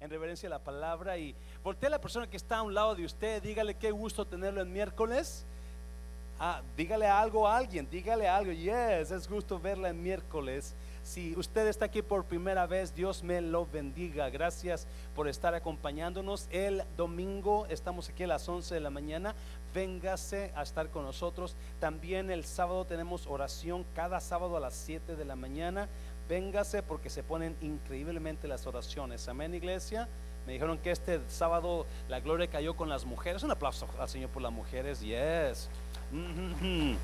en reverencia a la palabra y voltee a la persona que está a un lado de usted, dígale qué gusto tenerlo en miércoles. Ah, dígale algo a alguien, dígale algo. Yes, es gusto verla en miércoles. Si usted está aquí por primera vez, Dios me lo bendiga. Gracias por estar acompañándonos. El domingo estamos aquí a las 11 de la mañana. Véngase a estar con nosotros. También el sábado tenemos oración cada sábado a las 7 de la mañana. Véngase porque se ponen increíblemente las oraciones. Amén, iglesia. Me dijeron que este sábado la gloria cayó con las mujeres. Un aplauso al Señor por las mujeres. Yes. Mhm.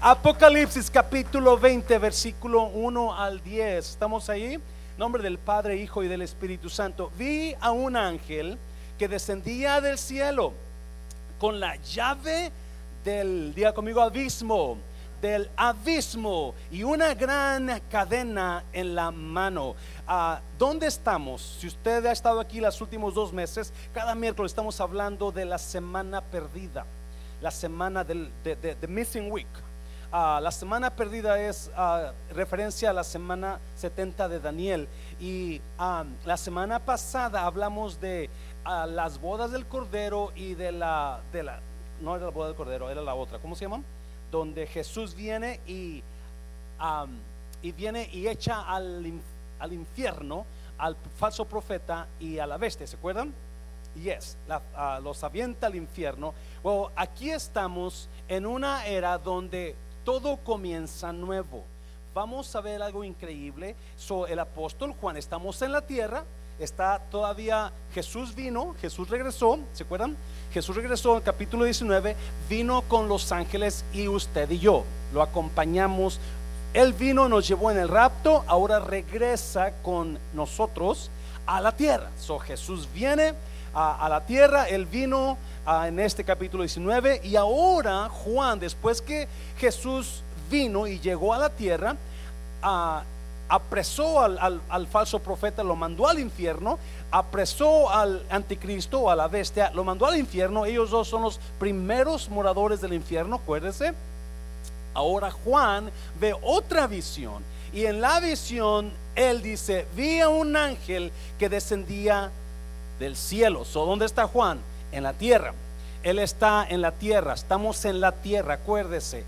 Apocalipsis capítulo 20, versículo 1 al 10. ¿Estamos ahí? Nombre del Padre, Hijo y del Espíritu Santo. Vi a un ángel que descendía del cielo con la llave del, diga conmigo, abismo, del abismo y una gran cadena en la mano. Ah, ¿Dónde estamos? Si usted ha estado aquí los últimos dos meses, cada miércoles estamos hablando de la semana perdida, la semana del de, de- missing week. Ah, la semana perdida es ah, referencia a la semana 70 de Daniel. Y la semana pasada hablamos de las bodas del Cordero y de la, de la, no era la boda del Cordero, era la otra, ¿cómo se llama? Donde Jesús viene y, y viene y echa al, al infierno al falso profeta y a la bestia, ¿se acuerdan? Yes, la- ah, los avienta al infierno. Bueno, aquí estamos en una era donde todo comienza nuevo. Vamos a ver algo increíble. So, el apóstol Juan, estamos en la tierra, está todavía, Jesús vino, Jesús regresó, ¿se acuerdan? Jesús regresó en capítulo 19, vino con los ángeles y usted y yo lo acompañamos. Él vino, nos llevó en el rapto, ahora regresa con nosotros a la tierra. So, Jesús viene a, a la tierra, él vino ah, en este capítulo 19 y ahora Juan, después que Jesús vino y llegó a la tierra, ah, apresó al, al- al falso profeta, lo mandó al infierno, apresó al anticristo, a la bestia, lo mandó al infierno. Ellos dos son los primeros moradores del infierno, acuérdense. Ahora Juan ve otra visión y en la visión él dice, vi a un ángel que descendía del cielo. So, ¿Dónde está Juan? En la tierra. Él está en la tierra, estamos en la tierra, acuérdese.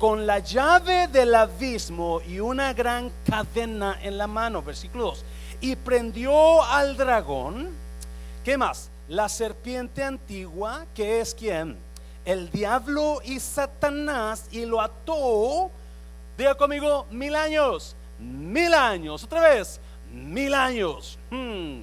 Con la llave del abismo y una gran cadena en la mano, versículo 2. Y prendió al dragón, ¿qué más? La serpiente antigua, que es quien? El diablo y Satanás, y lo ató, diga conmigo, mil años, mil años, otra vez, mil años. Hmm.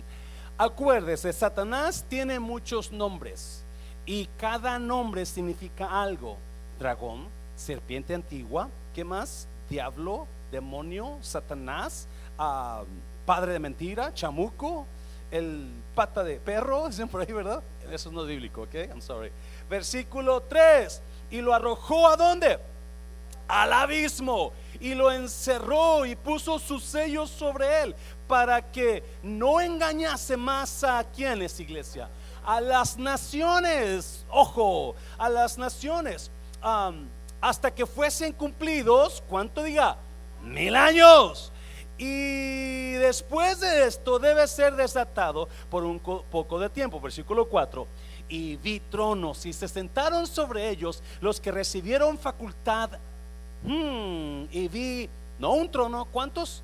Acuérdese, Satanás tiene muchos nombres y cada nombre significa algo. Dragón, serpiente antigua, ¿qué más? Diablo, demonio, Satanás, ah, padre de mentira, chamuco, el pata de perro, dicen por ahí, ¿verdad? Eso no es bíblico, ¿ok? I'm sorry. Versículo 3. Y lo arrojó a dónde? al abismo y lo encerró y puso sus sellos sobre él para que no engañase más a quienes, iglesia, a las naciones, ojo, a las naciones, am, hasta que fuesen cumplidos, ¿cuánto diga? Mil años. Y después de esto debe ser desatado por un co- poco de tiempo, versículo 4. Y vi tronos y se sentaron sobre ellos los que recibieron facultad Hmm, y vi, no un trono, ¿cuántos?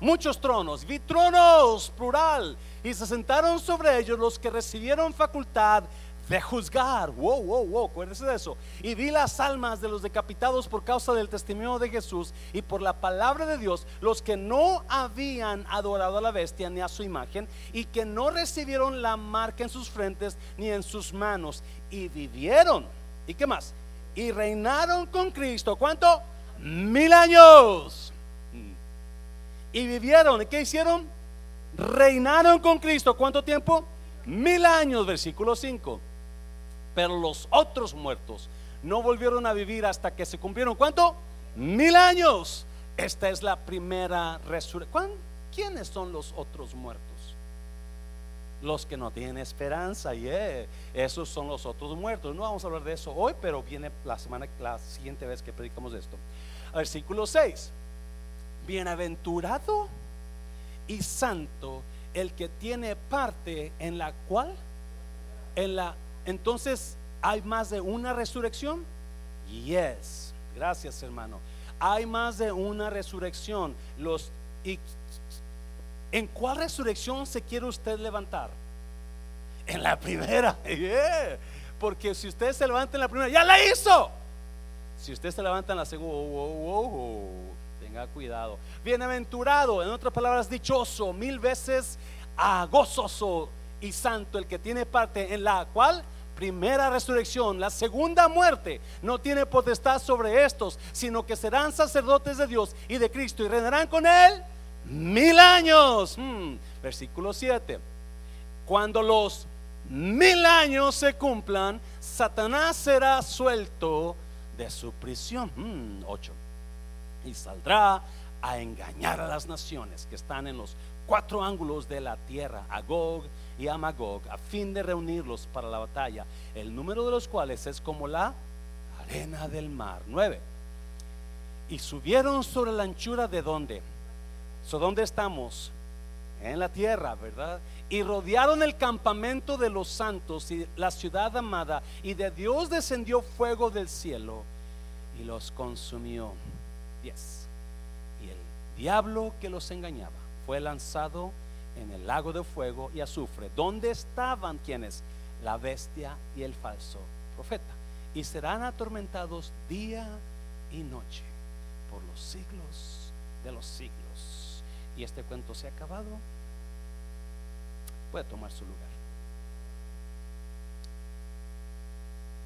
Muchos tronos, vi tronos, plural, y se sentaron sobre ellos los que recibieron facultad de juzgar. Wow, wow, wow, acuérdense de eso. Y vi las almas de los decapitados por causa del testimonio de Jesús y por la palabra de Dios, los que no habían adorado a la bestia ni a su imagen y que no recibieron la marca en sus frentes ni en sus manos y vivieron. ¿Y qué más? y reinaron con Cristo. ¿Cuánto? Mil años. Y vivieron. ¿Y qué hicieron? Reinaron con Cristo. ¿Cuánto tiempo? Mil años, versículo 5. Pero los otros muertos no volvieron a vivir hasta que se cumplieron. ¿Cuánto? Mil años. Esta es la primera resurrección. ¿Quiénes son los otros muertos? los que no tienen esperanza, yeah. esos son los otros muertos. No vamos a hablar de eso hoy, pero viene la semana, la siguiente vez que predicamos esto. Versículo 6. Bienaventurado y santo el que tiene parte en la cual, en la, entonces hay más de una resurrección. Yes, gracias hermano. Hay más de una resurrección. Los y, ¿En cuál resurrección se quiere usted levantar? En la primera. Porque si usted se levanta en la primera, ya la hizo. Si usted se levanta en la segunda, tenga cuidado. Bienaventurado, en otras palabras, dichoso, mil veces a gozoso y santo el que tiene parte en la cual primera resurrección, la segunda muerte no tiene potestad sobre estos, sino que serán sacerdotes de Dios y de Cristo y reinarán con él mil años. Hmm, versículo 7. Cuando los mil años se cumplan, Satanás será suelto de su prisión. 8. Hmm, y saldrá a engañar a las naciones que están en los cuatro ángulos de la tierra, a Gog y a Magog, a fin de reunirlos para la batalla, el número de los cuales es como la arena del mar. 9. Y subieron sobre la anchura de donde. So, ¿Dónde estamos? En la tierra, ¿verdad? Y rodearon el campamento de los santos y la ciudad amada, y de Dios descendió fuego del cielo y los consumió. Yes. Y el diablo que los engañaba fue lanzado en el lago de fuego y azufre, donde estaban quienes, la bestia y el falso profeta, y serán atormentados día y noche por los siglos de los siglos. Y este cuento se ha acabado. Puede tomar su lugar.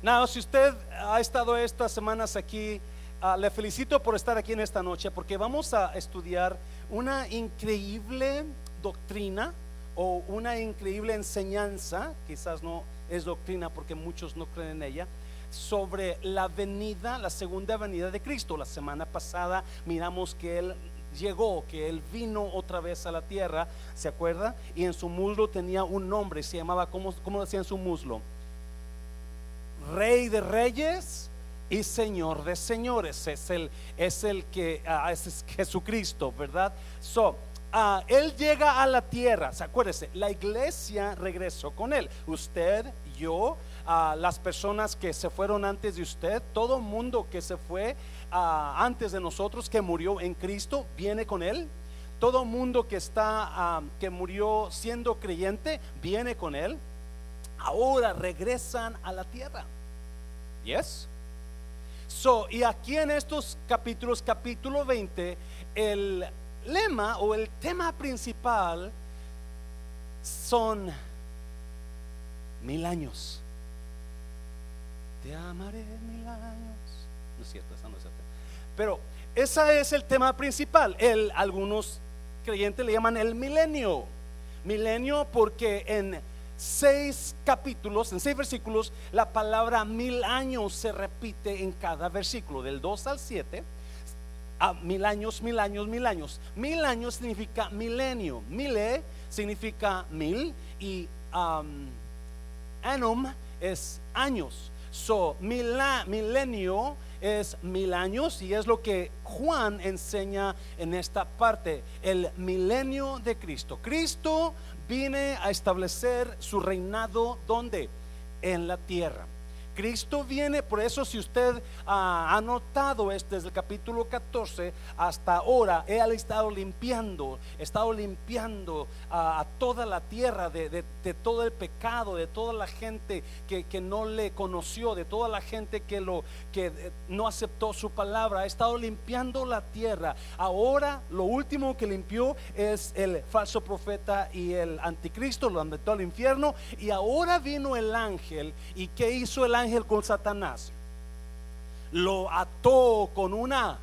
Nada, si usted ha estado estas semanas aquí, ah, le felicito por estar aquí en esta noche, porque vamos a estudiar una increíble doctrina o una increíble enseñanza, quizás no es doctrina porque muchos no creen en ella, sobre la venida, la segunda venida de Cristo. La semana pasada miramos que Él llegó, que Él vino otra vez a la tierra, ¿se acuerda? Y en su muslo tenía un nombre, se llamaba, ¿cómo, cómo decía en su muslo? Rey de reyes y Señor de señores. Es el, es el que, ah, es Jesucristo, ¿verdad? So, Ah, él llega a la tierra, ¿se acuérdese? La iglesia regresó con él. Usted, yo, ah, las personas que se fueron antes de usted, todo mundo que se fue ah, antes de nosotros, que murió en Cristo, viene con él. Todo mundo que está, que murió siendo creyente, viene con él. Ahora regresan a la tierra. Yes. So, y aquí en estos capítulos, capítulo 20, el lema o el tema principal son mil años. Te amaré mil años. No es cierto, esa no es cierto. Pero ese es el tema principal. El, algunos creyentes le llaman el milenio. Milenio porque en seis capítulos, en seis versículos, la palabra mil años se repite en cada versículo, del 2 al 7 mil años, mil años, mil años. Mil años significa milenio. Mile significa mil y um, anum es años. So, milenio es mil años y es lo que Juan enseña en esta parte, el milenio de Cristo. Cristo viene a establecer su reinado donde? En la tierra. Cristo viene, por eso si usted ha notado este desde el capítulo 14 hasta ahora, Él ha estado limpiando, estado limpiando a, toda la tierra de, todo el pecado, de toda la gente que, no le conoció, de toda la gente que, lo, que eh, no aceptó su palabra, ha estado limpiando la tierra. Ahora lo último que limpió es el falso profeta y el anticristo, lo metió al infierno y ahora vino el ángel y ¿qué hizo el ángel? Ángel con Satanás, lo ató con una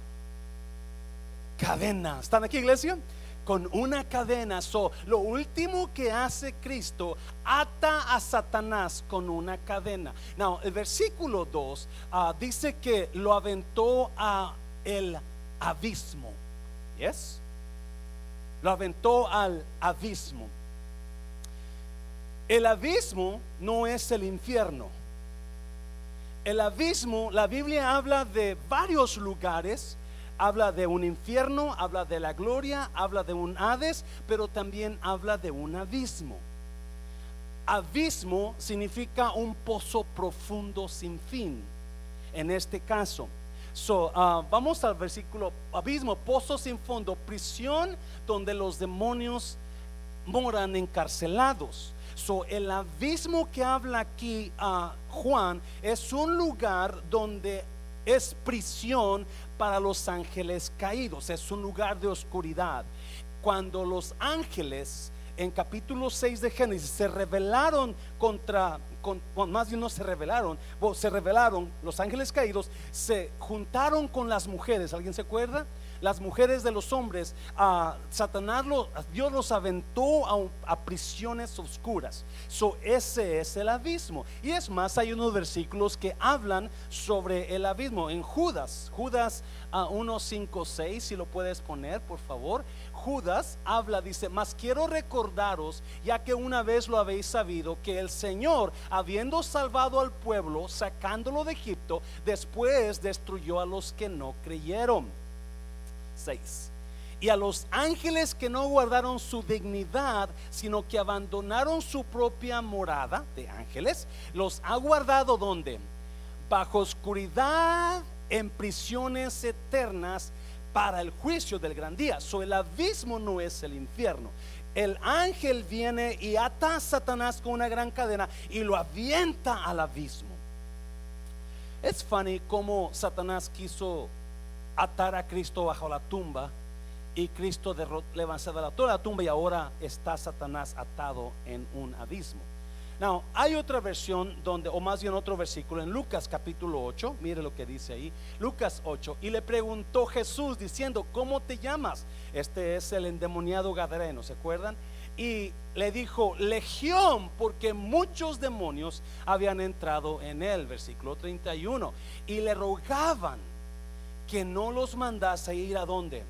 cadena. ¿Están aquí, iglesia? Con una cadena. So, lo último que hace Cristo, ata a Satanás con una cadena. Now, el versículo 2 ah, dice que lo aventó a el abismo. ¿Yes? Lo aventó al abismo. El abismo no es el infierno el abismo, la Biblia habla de varios lugares Habla de un infierno, habla de la gloria, habla de un Hades, pero también habla de un abismo. Abismo significa un pozo profundo sin fin. En este caso, So, uh, vamos al versículo, abismo, pozo sin fondo, prisión donde los demonios moran encarcelados. So, el abismo que habla aquí a Juan es un lugar donde es prisión para los ángeles caídos, es un lugar de oscuridad. Cuando los ángeles en capítulo 6 de Génesis se rebelaron contra más bien no se rebelaron, se rebelaron los ángeles caídos, se juntaron con las mujeres, ¿alguien se acuerda? Las mujeres de los hombres, a Satanás, Dios los aventó a, prisiones oscuras. So, ese es el abismo. Y es más, hay unos versículos que hablan sobre el abismo. En Judas, Judas a 1, 5, 6, si lo puedes poner, por favor. Judas habla, dice, mas quiero recordaros, ya que una vez lo habéis sabido, que el Señor, habiendo salvado al pueblo, sacándolo de Egipto, después destruyó a los que no creyeron. 6. Y a los ángeles que no guardaron su dignidad, sino que abandonaron su propia morada de ángeles, los ha guardado donde? Bajo oscuridad, en prisiones eternas para el juicio del gran día. So, el abismo no es el infierno. El ángel viene y ata a Satanás con una gran cadena y lo avienta al abismo. Es funny como Satanás quiso atar a Cristo bajo la tumba y Cristo le avanzaba la, toda la tumba y ahora está Satanás atado en un abismo. Now, hay otra versión donde, o más bien otro versículo en Lucas capítulo 8, mire lo que dice ahí, Lucas 8, y le preguntó Jesús diciendo, ¿cómo te llamas? Este es el endemoniado Gadareno, ¿se acuerdan? Y le dijo, legión, porque muchos demonios habían entrado en él, versículo 31, y le rogaban que no los mandase ir a dónde?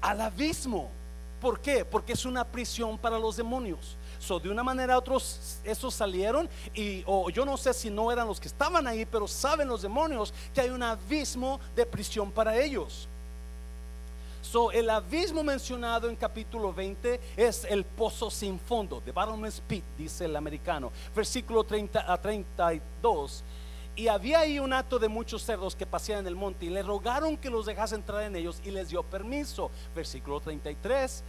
Al abismo. ¿Por qué? Porque es una prisión para los demonios. So, de una manera otros, esos salieron y yo no sé si no eran los que estaban ahí, pero saben los demonios que hay un abismo de prisión para ellos. So, el abismo mencionado en capítulo 20 es el pozo sin fondo, de bottomless pit, dice el americano. Versículo 30 a 32. Y había ahí un acto de muchos cerdos que paseaban en el monte y le rogaron que los dejase entrar en ellos y les dio permiso. Versículo 33.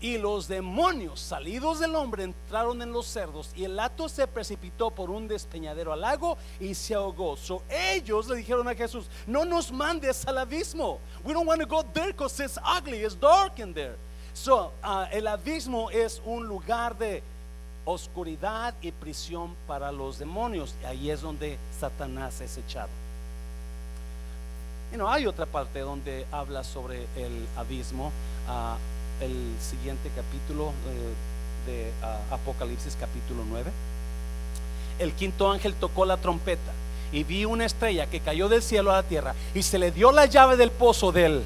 Y los demonios salidos del hombre entraron en los cerdos y el hato se precipitó por un despeñadero al lago y se ahogó. So ellos le dijeron a Jesús, no nos mandes al abismo. We don't want to go there because it's ugly, it's dark in there. So uh, el abismo es un lugar de oscuridad y prisión para los demonios. Ahí es donde Satanás es echado. Y no hay otra parte donde habla sobre el abismo. Uh, el siguiente capítulo eh, de ah, Apocalipsis capítulo 9. El quinto ángel tocó la trompeta y vi una estrella que cayó del cielo a la tierra y se le dio la llave del pozo del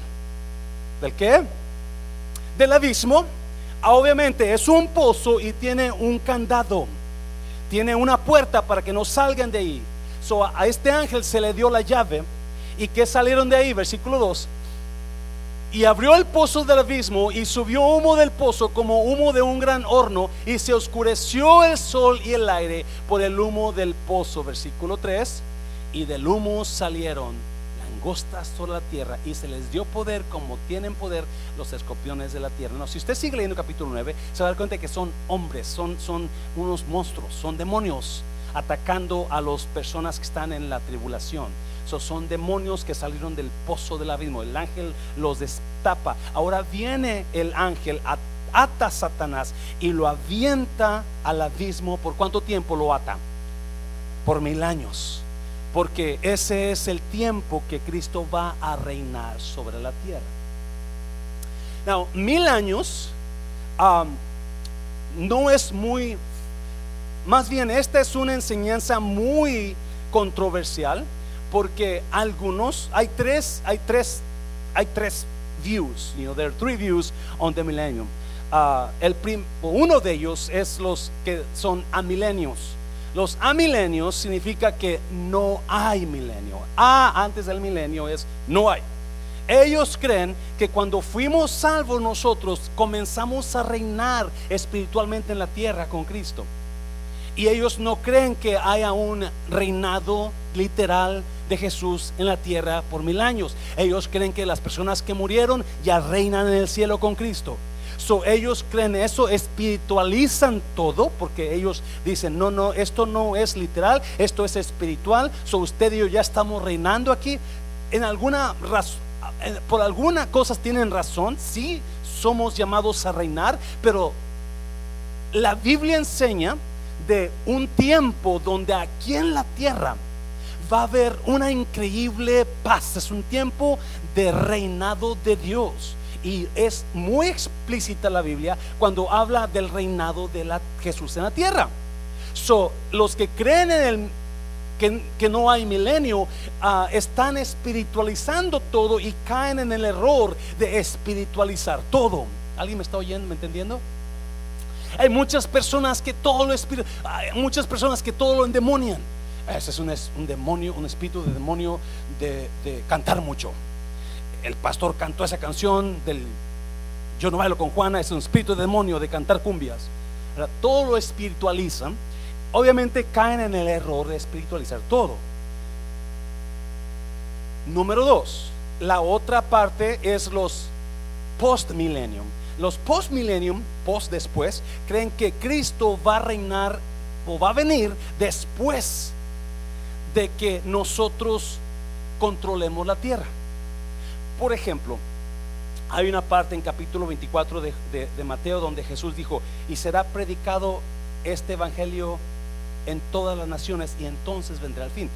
¿del qué? Del abismo. Ah, obviamente es un pozo y tiene un candado. Tiene una puerta para que no salgan de ahí. So, a este ángel se le dio la llave y que salieron de ahí, versículo 2 y abrió el pozo del abismo y subió humo del pozo como humo de un gran horno y se oscureció el sol y el aire por el humo del pozo. Versículo 3. Y del humo salieron langostas sobre la tierra y se les dio poder como tienen poder los escorpiones de la tierra. No, si usted sigue leyendo capítulo 9, se va a dar cuenta que son hombres, son, son unos monstruos, son demonios atacando a las personas que están en la tribulación son demonios que salieron del pozo del abismo. El ángel los destapa. Ahora viene el ángel, ata a Satanás y lo avienta al abismo. ¿Por cuánto tiempo lo ata? Por mil años. Porque ese es el tiempo que Cristo va a reinar sobre la tierra. Now, mil años um, no es muy, más bien esta es una enseñanza muy controversial porque algunos, hay tres, hay tres, hay tres views, you know, there are three views on the millennium. Uh, el uno de ellos es los que son amilenios. Los amilenios significa que no hay milenio. A antes del milenio es no hay. ellos creen que cuando fuimos salvos nosotros comenzamos a reinar espiritualmente en la tierra con Cristo. Y ellos no creen que haya un reinado literal de Jesús en la tierra por mil años. Ellos creen que las personas que murieron ya reinan en el cielo con Cristo. Ellos creen eso, espiritualizan todo, porque ellos dicen, no, no, esto no es literal, esto es espiritual. So, usted y yo ya estamos reinando aquí. En alguna razón por algunas cosas tienen razón, sí, somos llamados a reinar, pero la Biblia enseña de un tiempo donde aquí en la tierra va a haber una increíble paz, es un tiempo de reinado de Dios. Y es muy explícita la Biblia cuando habla del reinado de la Jesús en la tierra. So, los que creen en el que, no hay milenio, ah, están espiritualizando todo y caen en el error de espiritualizar todo. ¿Alguien me está oyendo, me entendiendo? Hay muchas personas que todo lo hay muchas personas que todo lo endemonian. Ese es un, demonio, un espíritu de demonio de, cantar mucho. El pastor cantó esa canción del Yo no bailo con Juana, es un espíritu de demonio de cantar cumbias. Todo lo espiritualizan obviamente caen en el error de espiritualizar todo. Número dos, la otra parte es los post-millennium. Los post-millennium, post después, creen que Cristo va a reinar o va a venir después de que nosotros controlemos la tierra. Por ejemplo, hay una parte en capítulo 24 de, Mateo donde Jesús dijo, y será predicado este evangelio en todas las naciones y entonces vendrá el fin.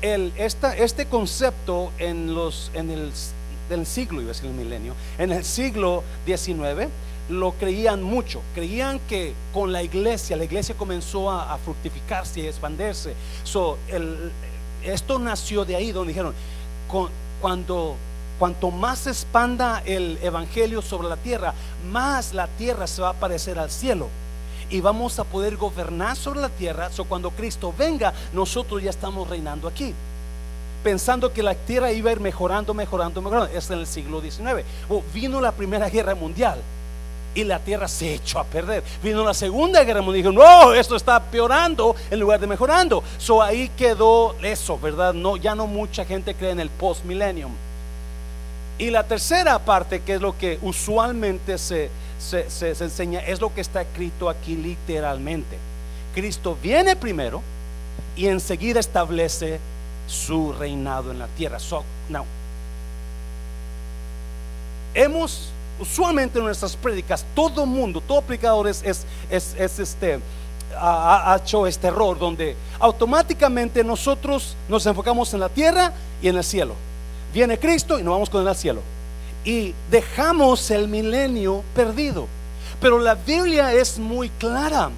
Este concepto en, el del siglo, iba a decir el milenio, en el siglo XIX lo creían mucho. Creían que con la iglesia, la iglesia comenzó a, fructificarse y a expandirse. So, esto nació de ahí, donde dijeron, cuando cuanto más se expanda el evangelio sobre la tierra, más la tierra se va a parecer al cielo y vamos a poder gobernar sobre la tierra. So cuando Cristo venga, nosotros ya estamos reinando aquí. Pensando que la tierra iba a ir mejorando, mejorando, mejorando. Es en el siglo XIX. vino la Primera Guerra Mundial y la tierra se echó a perder. Vino la Segunda Guerra Mundial dijo, no, esto está peorando en lugar de mejorando. So ahí quedó eso, ¿verdad? No, ya no mucha gente cree en el post millennium. Y la tercera parte, que es lo que usualmente se, se, enseña es lo que está escrito aquí literalmente. Cristo viene primero y enseguida establece su reinado en la tierra. So, now, hemos usualmente en nuestras prédicas, todo mundo, todo predicador es, es, este, ha, hecho este error donde automáticamente nosotros nos enfocamos en la tierra y en el cielo. Viene Cristo y nos vamos con él al cielo y dejamos el milenio perdido. Pero la Biblia es muy clara.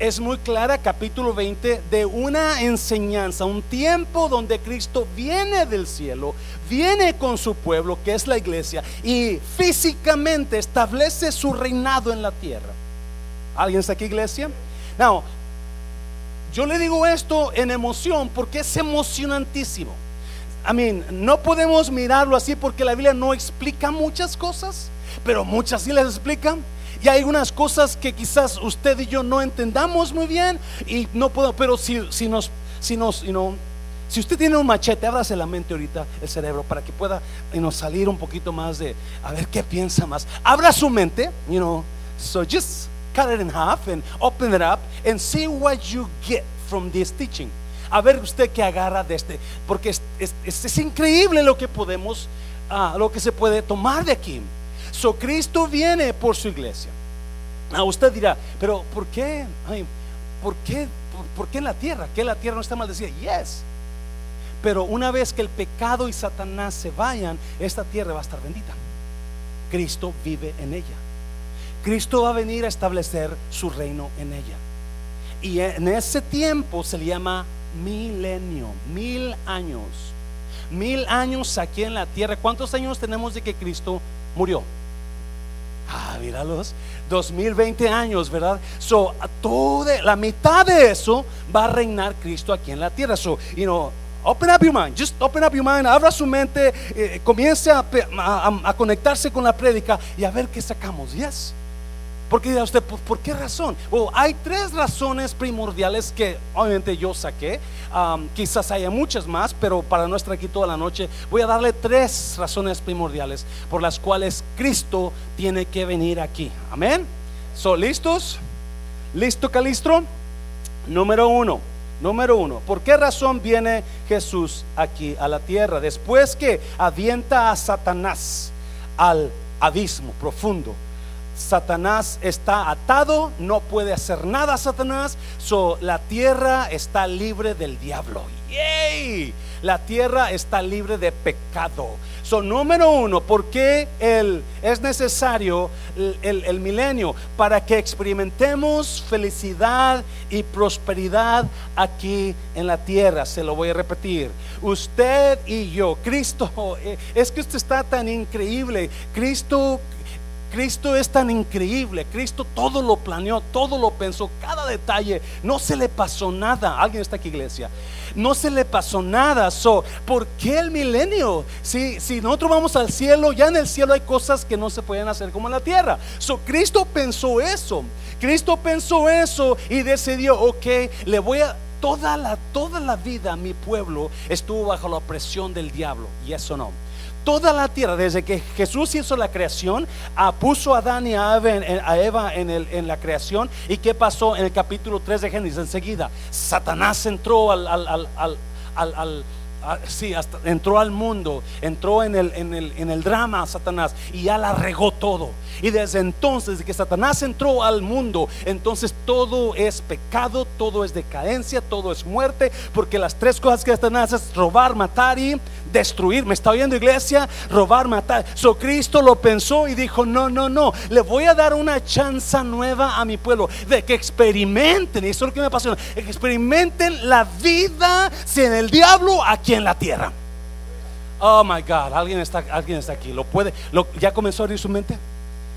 Es muy clara, capítulo 20, de una enseñanza, un tiempo donde Cristo viene del cielo, viene con su pueblo, que es la iglesia, y físicamente establece su reinado en la tierra. ¿Alguien está aquí, iglesia? No, yo le digo esto en emoción porque es emocionantísimo. I mean, no podemos mirarlo así porque la Biblia no explica muchas cosas, pero muchas sí las explican. Y hay unas cosas que quizás usted y yo no entendamos muy bien y no puedo, pero si, si nos, si nos, you know, si usted tiene un machete, ábrase la mente ahorita, el cerebro, para que pueda you salir un poquito más de, a ver qué piensa más. Abra su mente, you know, so just cut it in half and open it up and see what you get from this teaching a ver usted qué agarra de este, porque es, increíble lo que podemos, ah, lo que se puede tomar de aquí. So Cristo viene por su iglesia. A usted dirá, pero ¿por qué? ¿Por qué? ¿Por, qué en la tierra? ¿Que la tierra no está maldecida? Yes. Pero una vez que el pecado y Satanás se vayan, esta tierra va a estar bendita. Cristo vive en ella. Cristo va a venir a establecer su reino en ella. Y en ese tiempo se le llama milenio, mil años. Mil años aquí en la tierra. ¿Cuántos años tenemos de que Cristo murió? Ah, míralos, 2020 años, ¿verdad? So, toda la mitad de eso va a reinar Cristo aquí en la tierra. So, you know, Open up your mind, just open up your mind, abra su mente, eh, comience a, a, conectarse con la prédica y a ver qué sacamos. Yes. Porque dirá usted, ¿por, qué razón? Hay tres razones primordiales que obviamente yo saqué. Um, quizás haya muchas más, pero para no estar aquí toda la noche, voy a darle tres razones primordiales por las cuales Cristo tiene que venir aquí. Amén. ¿Son listos? ¿Listo, Calistro? Número uno. Número uno, ¿por qué razón viene Jesús aquí a la tierra? Después que avienta a Satanás al abismo profundo Satanás está atado, no puede hacer nada Satanás, so la tierra está libre del diablo. ¡Yay! La tierra está libre de pecado. So, número uno, ¿por qué el, es necesario el, el milenio? Para que experimentemos felicidad y prosperidad aquí en la tierra. Se lo voy a repetir. Usted y yo, Cristo, es que usted está tan increíble. Cristo Cristo es tan increíble, Cristo todo lo planeó, todo lo pensó, cada detalle, no se le pasó nada. ¿Alguien está aquí, iglesia? No se le pasó nada. So, ¿Por qué el milenio? Si, si nosotros vamos al cielo, ya en el cielo hay cosas que no se pueden hacer como en la tierra. So, Cristo pensó eso. Cristo pensó eso y decidió, ok, le voy a, toda la, toda la vida mi pueblo estuvo bajo la opresión del diablo. Y eso no toda la tierra, desde que Jesús hizo la creación, ah, puso a Adán y a Eva, en, en, la creación. ¿Y qué pasó en el capítulo 3 de Génesis? Enseguida, Satanás entró al, al, entró al mundo, entró en el, en, el, en el drama Satanás y ya la regó todo. Y desde entonces, desde que Satanás entró al mundo, entonces todo es pecado, todo es decadencia, todo es muerte, porque las tres cosas que Satanás es robar, matar y destruir. ¿Me está oyendo iglesia? Robar, matar. So Cristo lo pensó y dijo, no, no, no, le voy a dar una chance nueva a mi pueblo de que experimenten, y eso es lo que me apasiona, experimenten la vida sin el diablo aquí en la tierra. Oh my God, alguien está, alguien está aquí. ¿Lo puede? ¿Ya comenzó a abrir su mente?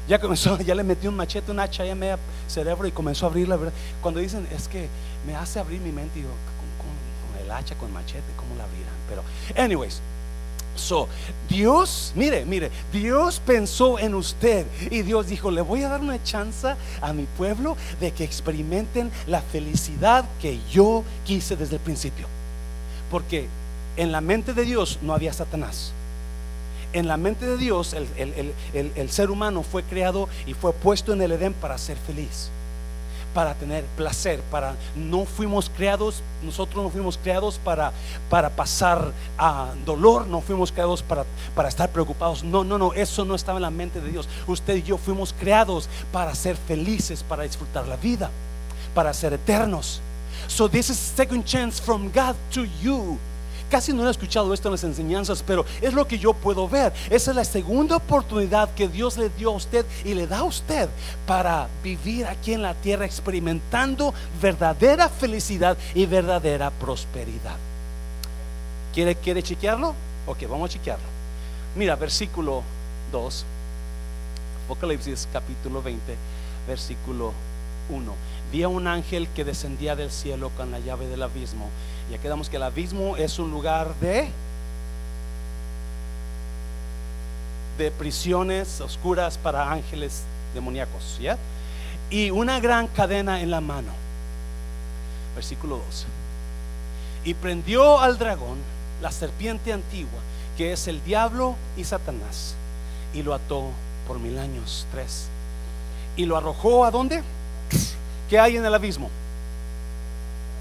Ya comenzó, ya le metió un machete, un hacha en el cerebro y comenzó a abrir la verdad. Cuando dicen, es que me hace abrir mi mente, y digo, con, el hacha, con machete, ¿cómo la abrirán? Pero, anyways, So, Dios, mire, mire, Dios pensó en usted y Dios dijo, le voy a dar una chance a mi pueblo de que experimenten la felicidad que yo quise desde el principio. Porque en la mente de Dios no había Satanás. En la mente de Dios el, ser humano fue creado y fue puesto en el Edén para ser feliz, para tener placer, para no fuimos creados, nosotros no fuimos creados para, para pasar a dolor, no fuimos creados para, para estar preocupados. No, no, no, eso no estaba en la mente de Dios. Usted y yo fuimos creados para ser felices, para disfrutar la vida, para ser eternos. So this is second chance from God to you. Casi no he escuchado esto en las enseñanzas, pero es lo que yo puedo ver. Esa es la segunda oportunidad que Dios le dio a usted y le da a usted para vivir aquí en la tierra experimentando verdadera felicidad y verdadera prosperidad. ¿Quiere, quiere chequearlo? Ok, vamos a chequearlo. Mira, versículo 2, Apocalipsis capítulo 20, versículo 1. Vi a un ángel que descendía del cielo con la llave del abismo. Ya quedamos que el abismo es un lugar de prisiones oscuras para ángeles demoníacos. Y una gran cadena en la mano. Versículo 2. Y prendió al dragón, la serpiente antigua, que es el diablo y Satanás, y lo ató por mil años, tres. Y lo arrojó a dónde? ¿Qué hay en el abismo?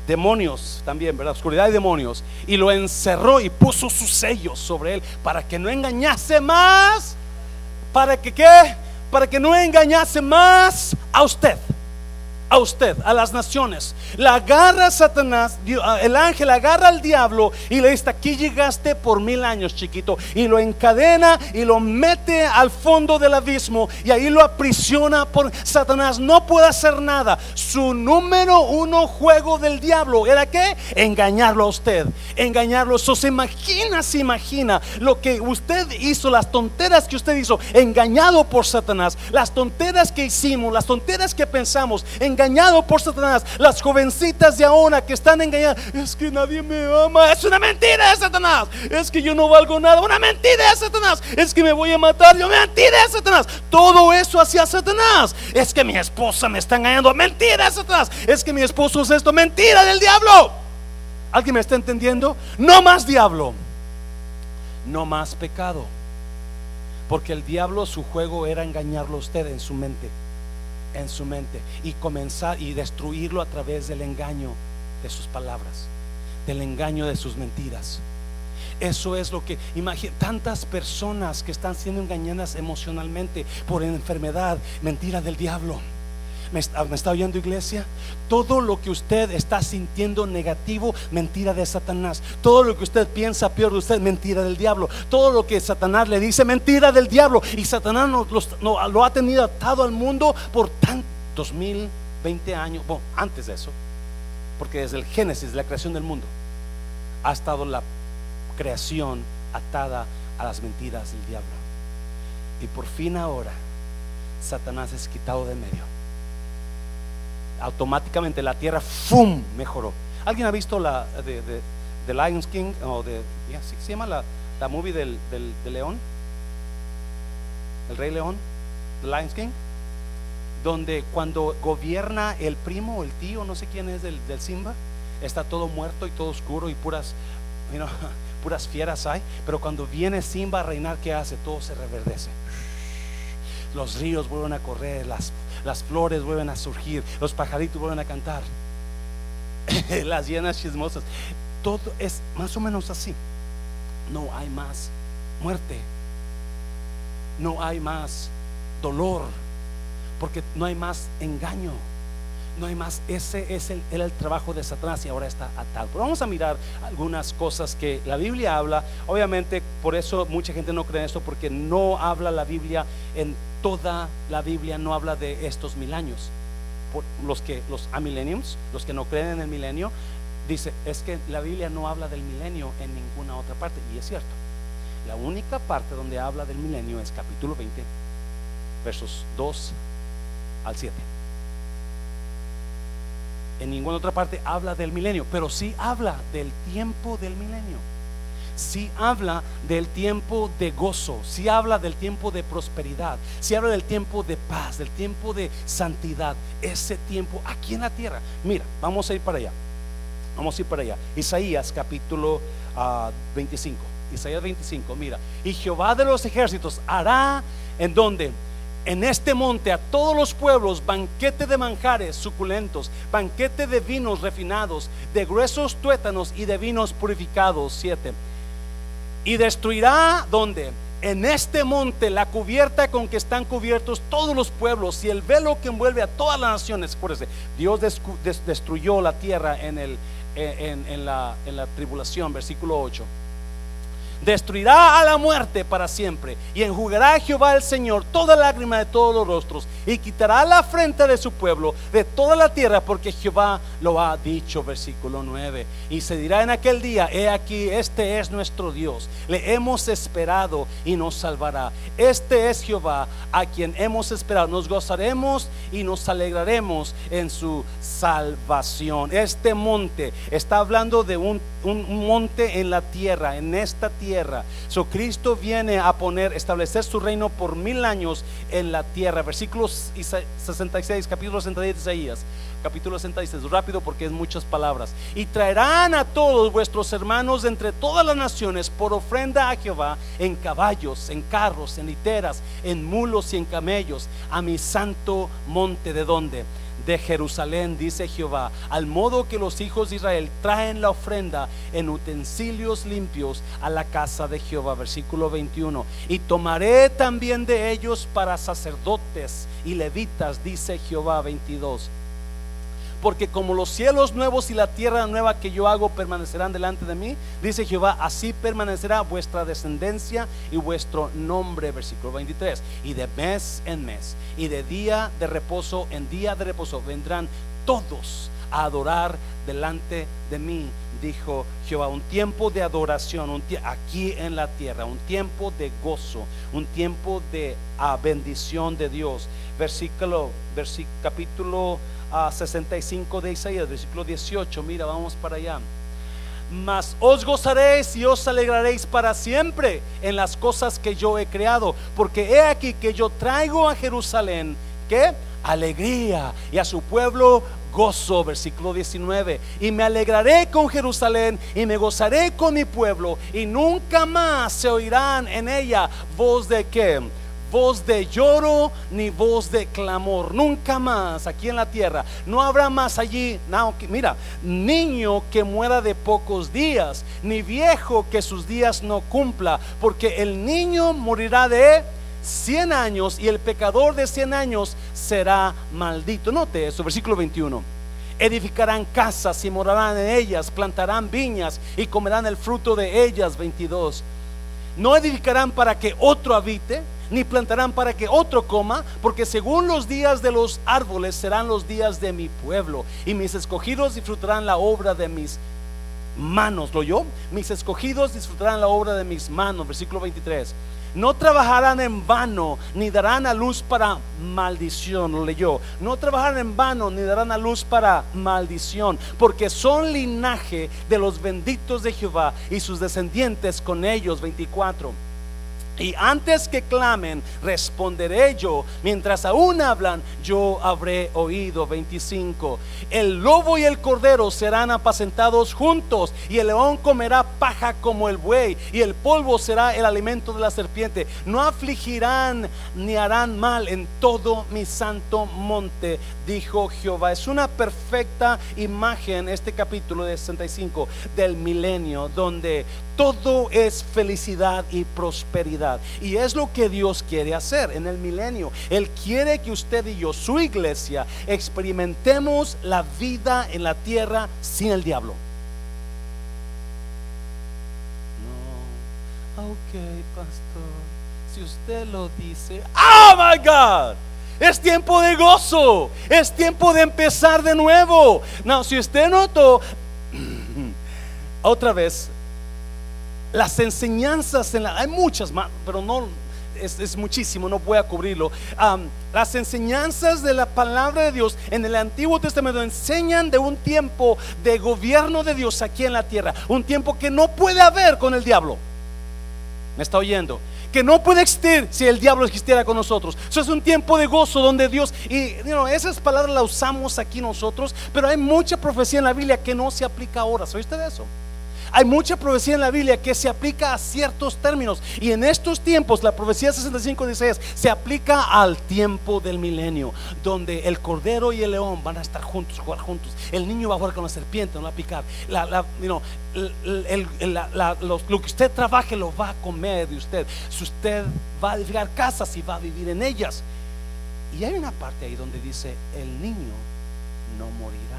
Demonios también, ¿verdad? Oscuridad y demonios. Y lo encerró y puso sus sellos sobre él para que no engañase más. ¿Para que qué? Para que no engañase más a usted a usted, a las naciones. La agarra Satanás, ah, el ángel agarra al diablo y le dice, aquí llegaste por mil años, chiquito. Y lo encadena y lo mete al fondo del abismo y ahí lo aprisiona por Satanás. No puede hacer nada. Su número uno juego del diablo era que engañarlo a usted, engañarlo. Eso se imagina, se imagina lo que usted hizo, las tonteras que usted hizo, engañado por Satanás, las tonteras que hicimos, las tonteras que pensamos, en engañado por Satanás. Las jovencitas de ahora que están engañadas, es que nadie me ama. Es una mentira de Satanás. Es que yo no valgo nada. Una mentira de Satanás. Es que me voy a matar. Yo mentira de Satanás. Todo eso hacia Satanás. Es que mi esposa me está engañando. Mentira de Satanás. Es que mi esposo es esto. Mentira del diablo. ¿Alguien me está entendiendo? No más diablo. No más pecado. Porque el diablo su juego era engañarlo a usted en su mente en su mente y comenzar y destruirlo a través del engaño de sus palabras, del engaño de sus mentiras. Eso es lo que imagina tantas personas que están siendo engañadas emocionalmente por enfermedad, mentira del diablo. ¿Me está, oyendo iglesia? Todo lo que usted está sintiendo negativo, mentira de Satanás. Todo lo que usted piensa peor de usted, mentira del diablo. Todo lo que Satanás le dice, mentira del diablo. Y Satanás lo ha tenido atado al mundo por tantos mil, veinte años. Bueno, antes de eso. Porque desde el Génesis, la creación del mundo, ha estado la creación atada a las mentiras del diablo. Y por fin ahora, Satanás es quitado de medio automáticamente la tierra ¡fum! mejoró. ¿Alguien ha visto la de, de, Lions King o de se llama la, la movie del, del, león? El rey león, The Lions King, donde cuando gobierna el primo, el tío, no sé quién es del, del Simba, está todo muerto y todo oscuro y puras, puras fieras hay, pero cuando viene Simba a reinar, ¿qué hace? Todo se reverdece. Los ríos vuelven a correr, las las flores vuelven a surgir, los pajaritos vuelven a cantar, las llenas chismosas. Todo es más o menos así. No hay más muerte, no hay más dolor, porque no hay más engaño. No hay más, ese es el, el trabajo de Satanás y ahora está atado. Pero vamos a mirar algunas cosas que la Biblia habla. Obviamente, por eso mucha gente no cree en esto, porque no habla la Biblia en toda la Biblia no habla de estos mil años. los que los los que no creen en el milenio, dice, es que la Biblia no habla del milenio en ninguna otra parte y es cierto. La única parte donde habla del milenio es capítulo 20, versos 2 al 7. En ninguna otra parte habla del milenio, pero sí habla del tiempo del milenio si habla del tiempo de gozo, si habla del tiempo de prosperidad, si habla del tiempo de paz, del tiempo de santidad, ese tiempo aquí en la tierra. Mira, vamos a ir para allá. Vamos a ir para allá. Isaías capítulo 25. Ah, Isaías 25, mira. Y Jehová de los ejércitos hará en donde en este monte a todos los pueblos banquete de manjares suculentos, banquete de vinos refinados, de gruesos tuétanos y de vinos purificados. Siete y destruirá donde en este monte la cubierta con que están cubiertos todos los pueblos y el velo que envuelve a todas las naciones. Acuérdense, Dios destruyó la tierra en, el, en, la, en la tribulación, versículo 8 destruirá a la muerte para siempre y enjugará Jehová el Señor toda lágrima de todos los rostros y quitará la frente de su pueblo de toda la tierra porque Jehová lo ha dicho versículo 9 y se dirá en aquel día he aquí este es nuestro Dios le hemos esperado y nos salvará. Este es Jehová a quien hemos esperado. Nos gozaremos y nos alegraremos en su salvación. Este monte está hablando de un, un monte en la tierra en esta tierra tierra. So Cristo viene a poner, establecer su reino por mil años en la tierra. Versículos 66, capítulo 66 de Isaías. Capítulo 66, rápido porque es muchas palabras. Y traerán a todos vuestros hermanos entre todas las naciones por ofrenda a Jehová en caballos, en carros, en literas, en mulos y en camellos, a mi santo monte de donde de Jerusalén, dice Jehová, al modo que los hijos de Israel traen la ofrenda en utensilios limpios a la casa de Jehová, versículo 21. Y tomaré también de ellos para sacerdotes y levitas, dice Jehová 22 porque como los cielos nuevos y la tierra nueva que yo hago permanecerán delante de mí, dice Jehová, así permanecerá vuestra descendencia y vuestro nombre, versículo 23. Y de mes en mes, y de día de reposo en día de reposo, vendrán todos a adorar delante de mí, dijo Jehová. Un tiempo de adoración un aquí en la tierra, un tiempo de gozo, un tiempo de bendición de Dios. Versículo, versículo capítulo a 65 de Isaías, versículo 18. Mira, vamos para allá. Mas os gozaréis y os alegraréis para siempre en las cosas que yo he creado, porque he aquí que yo traigo a Jerusalén, ¿qué? Alegría y a su pueblo gozo, versículo 19. Y me alegraré con Jerusalén y me gozaré con mi pueblo y nunca más se oirán en ella voz de qué? Voz de lloro ni voz de clamor. Nunca más aquí en la tierra. No habrá más allí. No, mira, niño que muera de pocos días, ni viejo que sus días no cumpla, porque el niño morirá de 100 años y el pecador de 100 años será maldito. Note eso, versículo 21 edificarán casas y morarán en ellas, plantarán viñas y comerán el fruto de ellas. 22. No edificarán para que otro habite, ni plantarán para que otro coma, porque según los días de los árboles serán los días de mi pueblo, y mis escogidos disfrutarán la obra de mis manos. ¿Lo yo? Mis escogidos disfrutarán la obra de mis manos. Versículo 23 no trabajarán en vano, ni darán a luz para maldición, lo leyó. No trabajarán en vano, ni darán a luz para maldición, porque son linaje de los benditos de Jehová y sus descendientes con ellos. 24. Y antes que clamen, responderé yo. Mientras aún hablan, yo habré oído. 25. El lobo y el cordero serán apacentados juntos, y el león comerá paja como el buey, y el polvo será el alimento de la serpiente. No afligirán ni harán mal en todo mi santo monte, dijo Jehová. Es una perfecta imagen este capítulo de 65 del milenio, donde todo es felicidad y prosperidad. Y es lo que Dios quiere hacer en el milenio. Él quiere que usted y yo, su iglesia, experimentemos la vida en la tierra sin el diablo. No, ok, pastor. Si usted lo dice, oh my God. Es tiempo de gozo. Es tiempo de empezar de nuevo. No, si usted notó, otra vez, las enseñanzas, en la, hay muchas más, pero no es, muchísimo, no voy a cubrirlo. las enseñanzas de la palabra de Dios en el Antiguo Testamento enseñan de un tiempo de gobierno de Dios aquí en la tierra, un tiempo que no puede haber con el diablo. ¿Me está oyendo? que no puede existir si el diablo existiera con nosotros. Eso es un tiempo de gozo donde Dios, y esas palabras las usamos aquí nosotros, pero hay mucha profecía en la Biblia que no se aplica ahora. ¿Sabe usted eso? Hay mucha profecía en la Biblia que se aplica a ciertos términos. Y en estos tiempos, la profecía 65 dice se aplica al tiempo del milenio, donde el cordero y el león van a estar juntos, jugar juntos. El niño va a jugar con la serpiente, no va a picar. lo, que usted trabaje lo va a comer de usted. Si usted va a edificar casas y va a vivir en ellas. Y hay una parte ahí donde dice, el niño no morirá.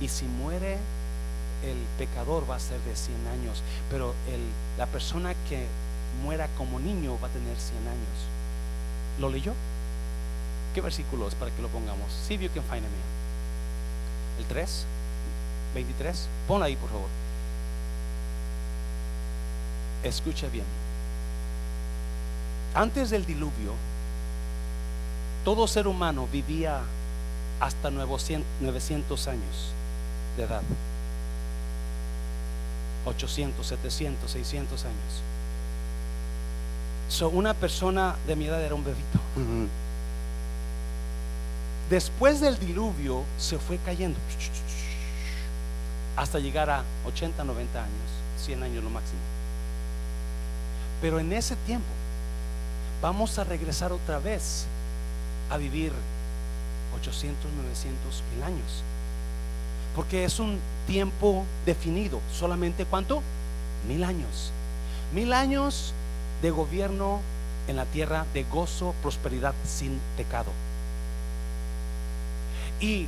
Y si muere, el pecador va a ser de 100 años, pero la persona que muera como niño va a tener 100 años. ¿Lo leyó? ¿Qué versículo es para que lo pongamos? See if you can El 3, 23. Pon ahí, por favor. Escucha bien. Antes del diluvio, todo ser humano vivía hasta 900 años de edad. 800, 700, 600 años. So, una persona de mi edad era un bebito. Después del diluvio se fue cayendo hasta llegar a 80, 90 años, 100 años lo máximo. Pero en ese tiempo vamos a regresar otra vez a vivir 800, 900 mil años. Porque es un tiempo definido. ¿Solamente cuánto? Mil años. Mil años de gobierno en la tierra de gozo, prosperidad sin pecado. Y,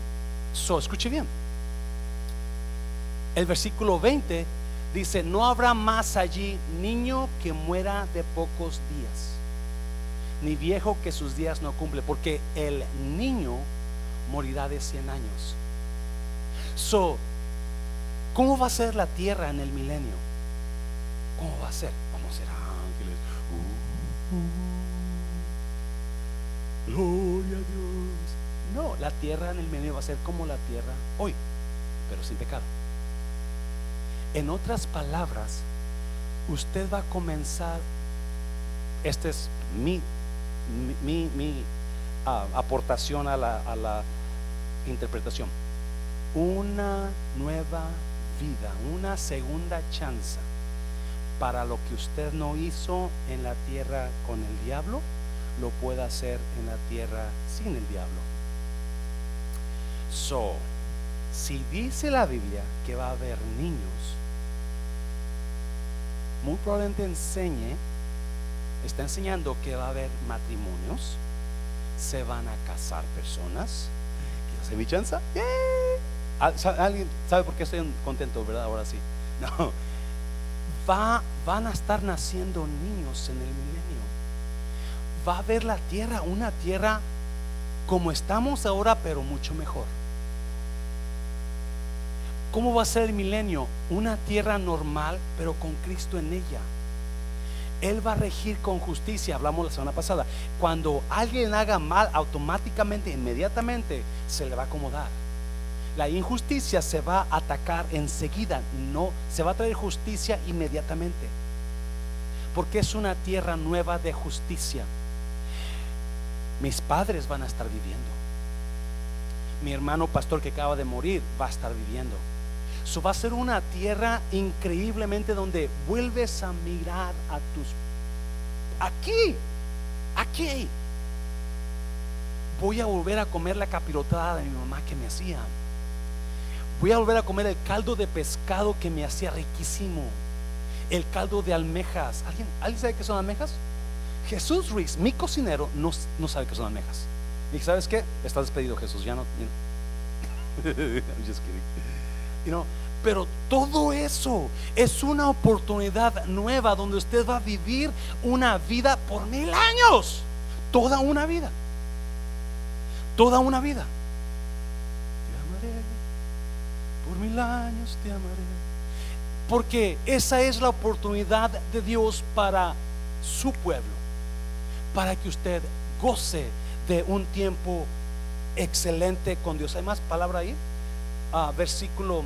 so, escuche bien. El versículo 20 dice, no habrá más allí niño que muera de pocos días, ni viejo que sus días no cumple, porque el niño morirá de 100 años. So, ¿cómo va a ser la tierra en el milenio? ¿Cómo va a ser? Vamos a ser ángeles. Uh, uh. gloria a Dios. No, la tierra en el milenio va a ser como la tierra hoy, pero sin pecado. En otras palabras, usted va a comenzar, esta es mi, mi, mi, ah, aportación a la, a la interpretación, una nueva vida, una segunda chance para lo que usted no hizo en la tierra con el diablo, lo pueda hacer en la tierra sin el diablo. So, si dice la Biblia que va a haber niños, muy probablemente enseñe, está enseñando que va a haber matrimonios, se van a casar personas. ¿Quieres mi chance? ¿Alguien sabe por qué estoy contento, verdad? Ahora sí. No. Va, van a estar naciendo niños en el milenio. Va a haber la tierra, una tierra como estamos ahora, pero mucho mejor. ¿Cómo va a ser el milenio? Una tierra normal, pero con Cristo en ella. Él va a regir con justicia, hablamos la semana pasada. Cuando alguien haga mal, automáticamente, inmediatamente, se le va a acomodar. La injusticia se va a atacar enseguida, no, se va a traer justicia inmediatamente. Porque es una tierra nueva de justicia. Mis padres van a estar viviendo. Mi hermano pastor que acaba de morir va a estar viviendo eso va a ser una tierra increíblemente donde vuelves a mirar a tus... Aquí, aquí. Voy a volver a comer la capirotada de mi mamá que me hacía. Voy a volver a comer el caldo de pescado que me hacía riquísimo. El caldo de almejas. ¿Alguien, ¿alguien sabe qué son almejas? Jesús Ruiz, mi cocinero, no, no sabe qué son almejas. Y ¿sabes qué? Estás despedido, Jesús. Ya no. I'm just kidding pero todo eso es una oportunidad nueva donde usted va a vivir una vida por mil años. Toda una vida. Toda una vida. Te amaré. Por mil años te amaré. Porque esa es la oportunidad de Dios para su pueblo. Para que usted goce de un tiempo excelente con Dios. ¿Hay más palabra ahí? versículo,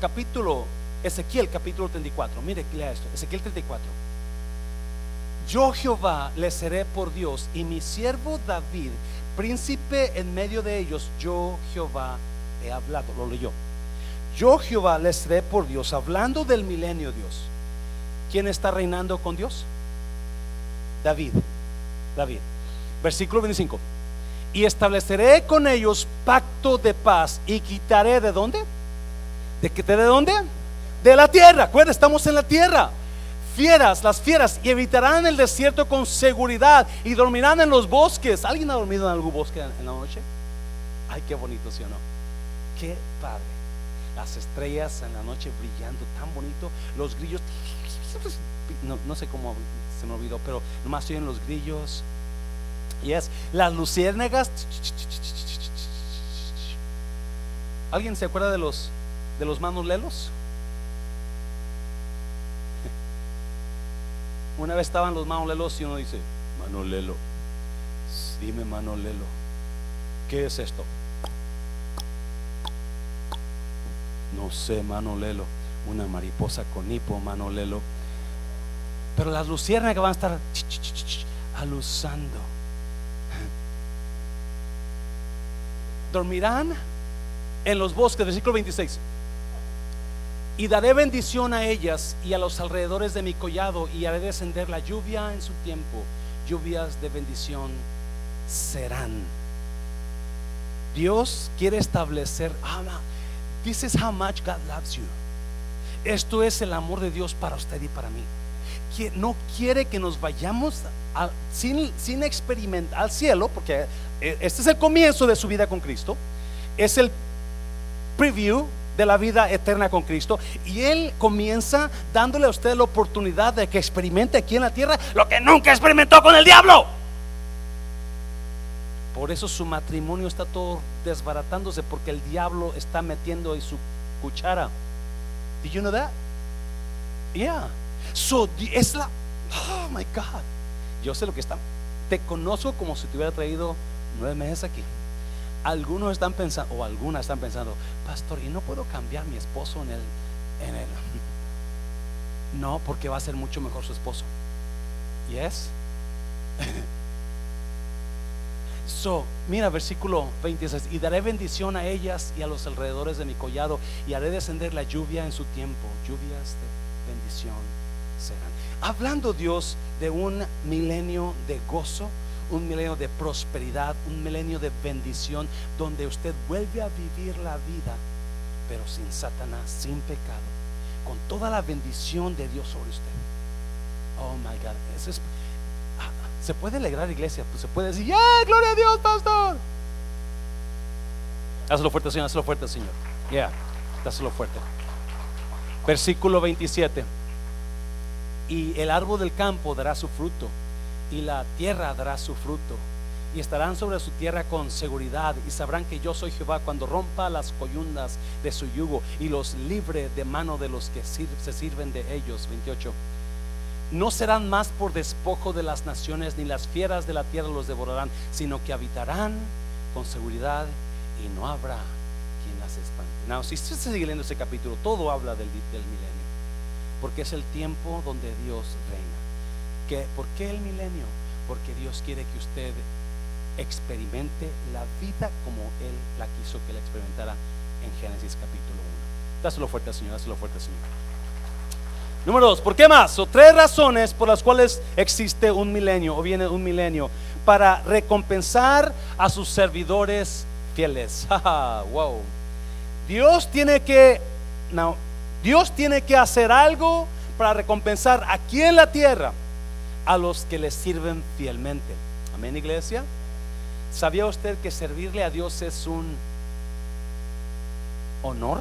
capítulo, Ezequiel capítulo 34. Mire, lea esto, Ezequiel 34. Yo Jehová le seré por Dios y mi siervo David, príncipe en medio de ellos, yo Jehová he hablado, lo leyó. Yo Jehová le seré por Dios, hablando del milenio Dios. ¿Quién está reinando con Dios? David. David. Versículo 25 y estableceré con ellos pacto de paz y quitaré de dónde? ¿De de dónde? De la tierra. Acuerda, estamos en la tierra. Fieras, las fieras, y evitarán el desierto con seguridad y dormirán en los bosques. ¿Alguien ha dormido en algún bosque en la noche? Ay, qué bonito, ¿sí o no? Qué padre. Las estrellas en la noche brillando tan bonito. Los grillos, no, no sé cómo se me olvidó, pero nomás en los grillos Yes. Las luciérnagas. ¿Alguien se acuerda de los de los manos lelos? Una vez estaban los manos lelos y uno dice, mano lelo, dime mano lelo, ¿qué es esto? No sé, mano lelo, una mariposa con hipo, mano lelo. Pero las luciérnagas van a estar alusando dormirán en los bosques, versículo 26. Y daré bendición a ellas y a los alrededores de mi collado y haré descender la lluvia en su tiempo. Lluvias de bendición serán. Dios quiere establecer. This is how much God loves you. Esto es el amor de Dios para usted y para mí. Que no quiere que nos vayamos sin, sin experimentar al cielo, porque e, este es el comienzo de su vida con Cristo, es el preview de la vida eterna con Cristo. Y Él comienza dándole a usted la oportunidad de que experimente aquí en la tierra lo que nunca experimentó con el diablo. Por eso su matrimonio está todo desbaratándose porque el diablo está metiendo ahí su cuchara. Did you know that? Yeah. So es la Oh my God. Yo sé lo que está te conozco como si te hubiera traído nueve meses aquí. Algunos están pensando, o algunas están pensando, pastor, ¿y no puedo cambiar mi esposo en el, en el? No, porque va a ser mucho mejor su esposo. Yes. So, mira versículo 26, y daré bendición a ellas y a los alrededores de mi collado, y haré descender la lluvia en su tiempo, lluvias de bendición serán. Hablando Dios de un milenio de gozo, un milenio de prosperidad, un milenio de bendición, donde usted vuelve a vivir la vida, pero sin Satanás, sin pecado, con toda la bendición de Dios sobre usted. Oh my God, es se puede alegrar iglesia, pues se puede decir, ¡Yeah! ¡Gloria a Dios, pastor! Hazlo fuerte, Señor, hazlo fuerte, Señor. Yeah, hazlo fuerte. Versículo 27. Y el árbol del campo dará su fruto, y la tierra dará su fruto, y estarán sobre su tierra con seguridad, y sabrán que yo soy Jehová cuando rompa las coyundas de su yugo y los libre de mano de los que se sirven de ellos. 28 no serán más por despojo de las naciones, ni las fieras de la tierra los devorarán, sino que habitarán con seguridad y no habrá quien las espante. No, si usted sigue leyendo ese capítulo, todo habla del, milenio, porque es el tiempo donde Dios reina. ¿Qué, ¿Por qué el milenio? Porque Dios quiere que usted experimente la vida como Él la quiso que la experimentara en Génesis capítulo 1. Dáselo fuerte, Señor, dáselo fuerte, Señor. Número dos, ¿por qué más? O tres razones por las cuales existe un milenio o viene un milenio para recompensar a sus servidores fieles. wow. Dios tiene que, Dios tiene que hacer algo para recompensar aquí en la tierra a los que le sirven fielmente. Amén, iglesia. ¿Sabía usted que servirle a Dios es un honor?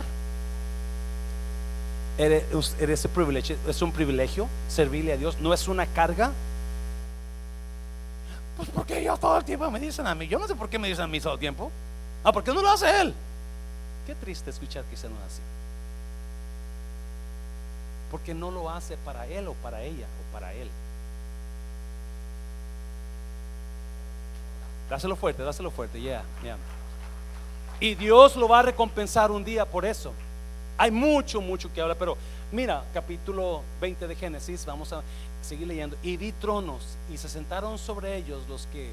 eres, privilegio, es un privilegio servirle a Dios, no es una carga. Pues porque ellos todo el tiempo me dicen a mí, yo no sé por qué me dicen a mí todo el tiempo. Ah, porque no lo hace Él. Qué triste escuchar que se no hace. Porque no lo hace para Él o para ella o para Él. Dáselo fuerte, dáselo fuerte, ya, ya. Y Dios lo va a recompensar un día por eso. Hay mucho, mucho que hablar, pero mira, capítulo 20 de Génesis, vamos a seguir leyendo. Y vi tronos y se sentaron sobre ellos los que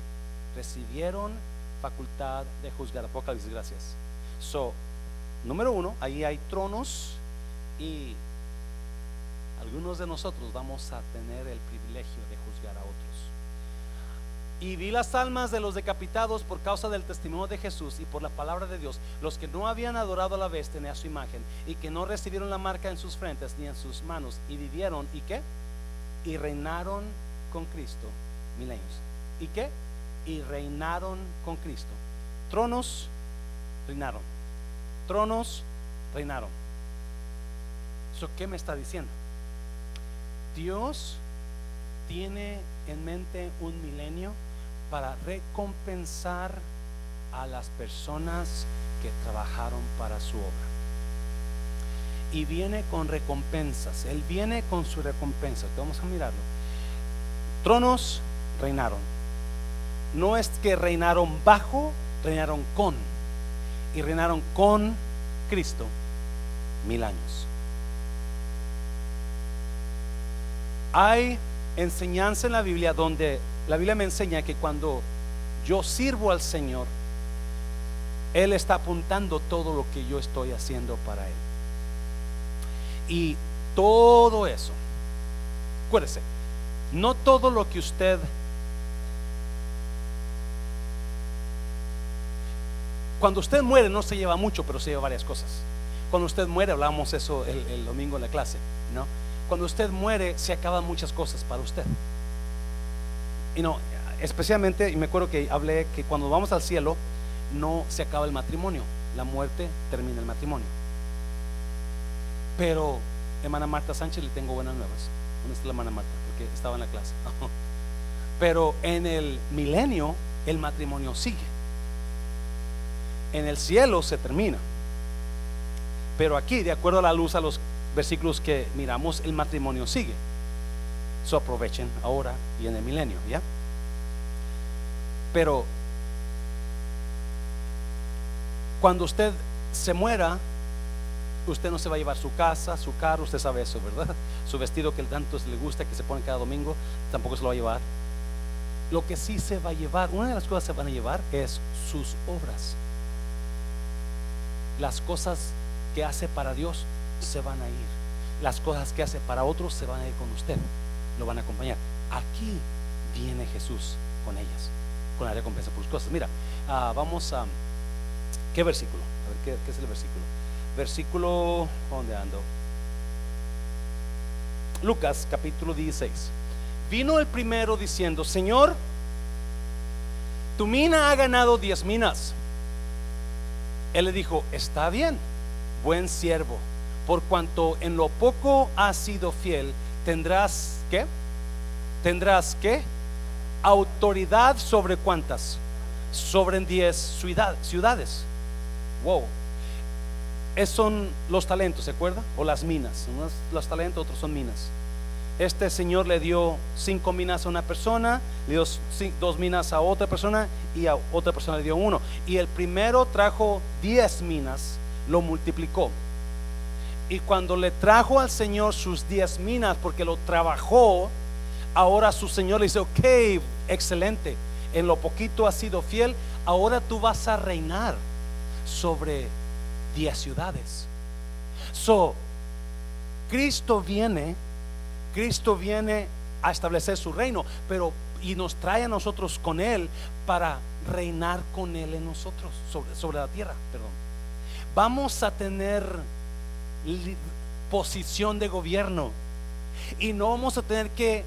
recibieron facultad de juzgar. Apocalipsis, gracias. So, número uno, ahí hay tronos y algunos de nosotros vamos a tener el privilegio de juzgar a otros. Y vi las almas de los decapitados por causa del testimonio de Jesús y por la palabra de Dios, los que no habían adorado a la bestia ni a su imagen, y que no recibieron la marca en sus frentes ni en sus manos, y vivieron, ¿y qué? Y reinaron con Cristo mil años. ¿Y qué? Y reinaron con Cristo. Tronos, reinaron. Tronos, reinaron. ¿Eso qué me está diciendo? Dios tiene en mente un milenio para recompensar a las personas que trabajaron para su obra. Y viene con recompensas. Él viene con su recompensa. Vamos a mirarlo. Tronos reinaron. No es que reinaron bajo, reinaron con. Y reinaron con Cristo mil años. Hay enseñanza en la Biblia donde la Biblia me enseña que cuando yo sirvo al Señor, Él está apuntando todo lo que yo estoy haciendo para Él. Y todo eso, acuérdese, no todo lo que usted cuando usted muere no se lleva mucho, pero se lleva varias cosas. Cuando usted muere, hablamos eso el, el domingo en la clase, ¿no? Cuando usted muere, se acaban muchas cosas para usted. Y no, especialmente, y me acuerdo que hablé que cuando vamos al cielo, no se acaba el matrimonio, la muerte termina el matrimonio. Pero, hermana Marta Sánchez, le tengo buenas nuevas. ¿Dónde está la hermana Marta? Porque estaba en la clase. Pero en el milenio, el matrimonio sigue. En el cielo se termina. Pero aquí, de acuerdo a la luz a los versículos que miramos, el matrimonio sigue. Aprovechen ahora y en el milenio, ¿ya? Pero cuando usted se muera, usted no se va a llevar su casa, su carro, usted sabe eso, ¿verdad? Su vestido que tanto le gusta, que se pone cada domingo, tampoco se lo va a llevar. Lo que sí se va a llevar, una de las cosas que se van a llevar es sus obras. Las cosas que hace para Dios se van a ir. Las cosas que hace para otros se van a ir con usted. Lo van a acompañar. Aquí viene Jesús con ellas, con la recompensa por sus cosas. Mira, ah, vamos a... ¿Qué versículo? A ver, ¿qué, ¿qué, es el versículo? Versículo... ¿Dónde ando? Lucas capítulo 16. Vino el primero diciendo, Señor, tu mina ha ganado diez minas. Él le dijo, está bien, buen siervo, por cuanto en lo poco has sido fiel, tendrás, ¿qué? Tendrás, ¿qué? Autoridad sobre cuántas? Sobre diez ciudades. Wow. Esos son los talentos, ¿se acuerda? O las minas. Unos los talentos, otros son minas. Este señor le dio cinco minas a una persona, le dio dos minas a otra persona y a otra persona le dio uno. Y el primero trajo diez minas, lo multiplicó. Y cuando le trajo al Señor sus diez minas, porque lo trabajó, ahora su Señor le dice, ok, excelente, en lo poquito has sido fiel, ahora tú vas a reinar sobre diez ciudades. So, Cristo viene Cristo viene a establecer su reino, pero y nos trae a nosotros con él para reinar con él en nosotros sobre, sobre la tierra, perdón. Vamos a tener posición de gobierno y no vamos a tener que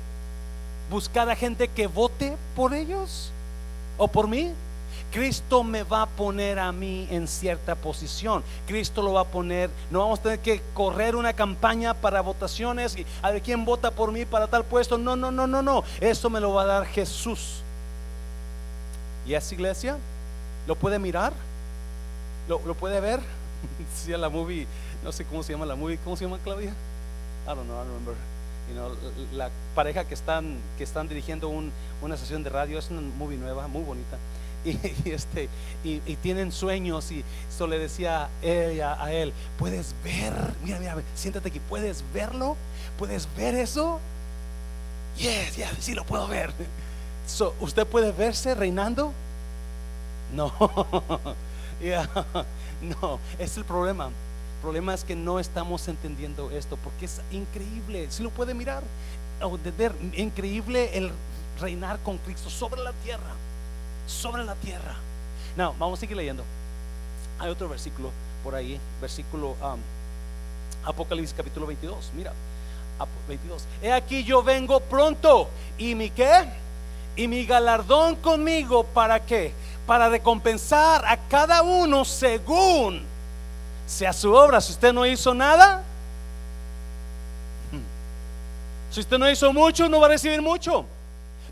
buscar a gente que vote por ellos o por mí. Cristo me va a poner a mí en cierta posición. Cristo lo va a poner. No vamos a tener que correr una campaña para votaciones y a ver quién vota por mí para tal puesto. No, no, no, no, no. Eso me lo va a dar Jesús. ¿Y esa iglesia? ¿Lo puede mirar? ¿Lo, puede ver? Si la movie, no sé cómo se llama la movie. ¿Cómo se llama Claudia? I don't know, I don't remember. la pareja que están, que están dirigiendo una sesión de radio es una movie nueva, muy bonita. y, este, y, tienen sueños y eso le decía ella a él, puedes ver, mira, mira, siéntate aquí, puedes verlo, puedes ver eso. Yes, yes, sí lo puedo ver. ¿Usted puede verse reinando? No, no, es el problema. Problema es que no estamos entendiendo esto porque es increíble. Si lo puede mirar, o ver, increíble el reinar con Cristo sobre la tierra sobre la tierra. No, vamos a seguir leyendo. Hay otro versículo por ahí, versículo um, Apocalipsis capítulo 22. Mira, 22. He aquí yo vengo pronto. ¿Y mi qué? Y mi galardón conmigo, ¿para qué? Para recompensar a cada uno según sea su obra. Si usted no hizo nada, hmm. si usted no hizo mucho, no va a recibir mucho.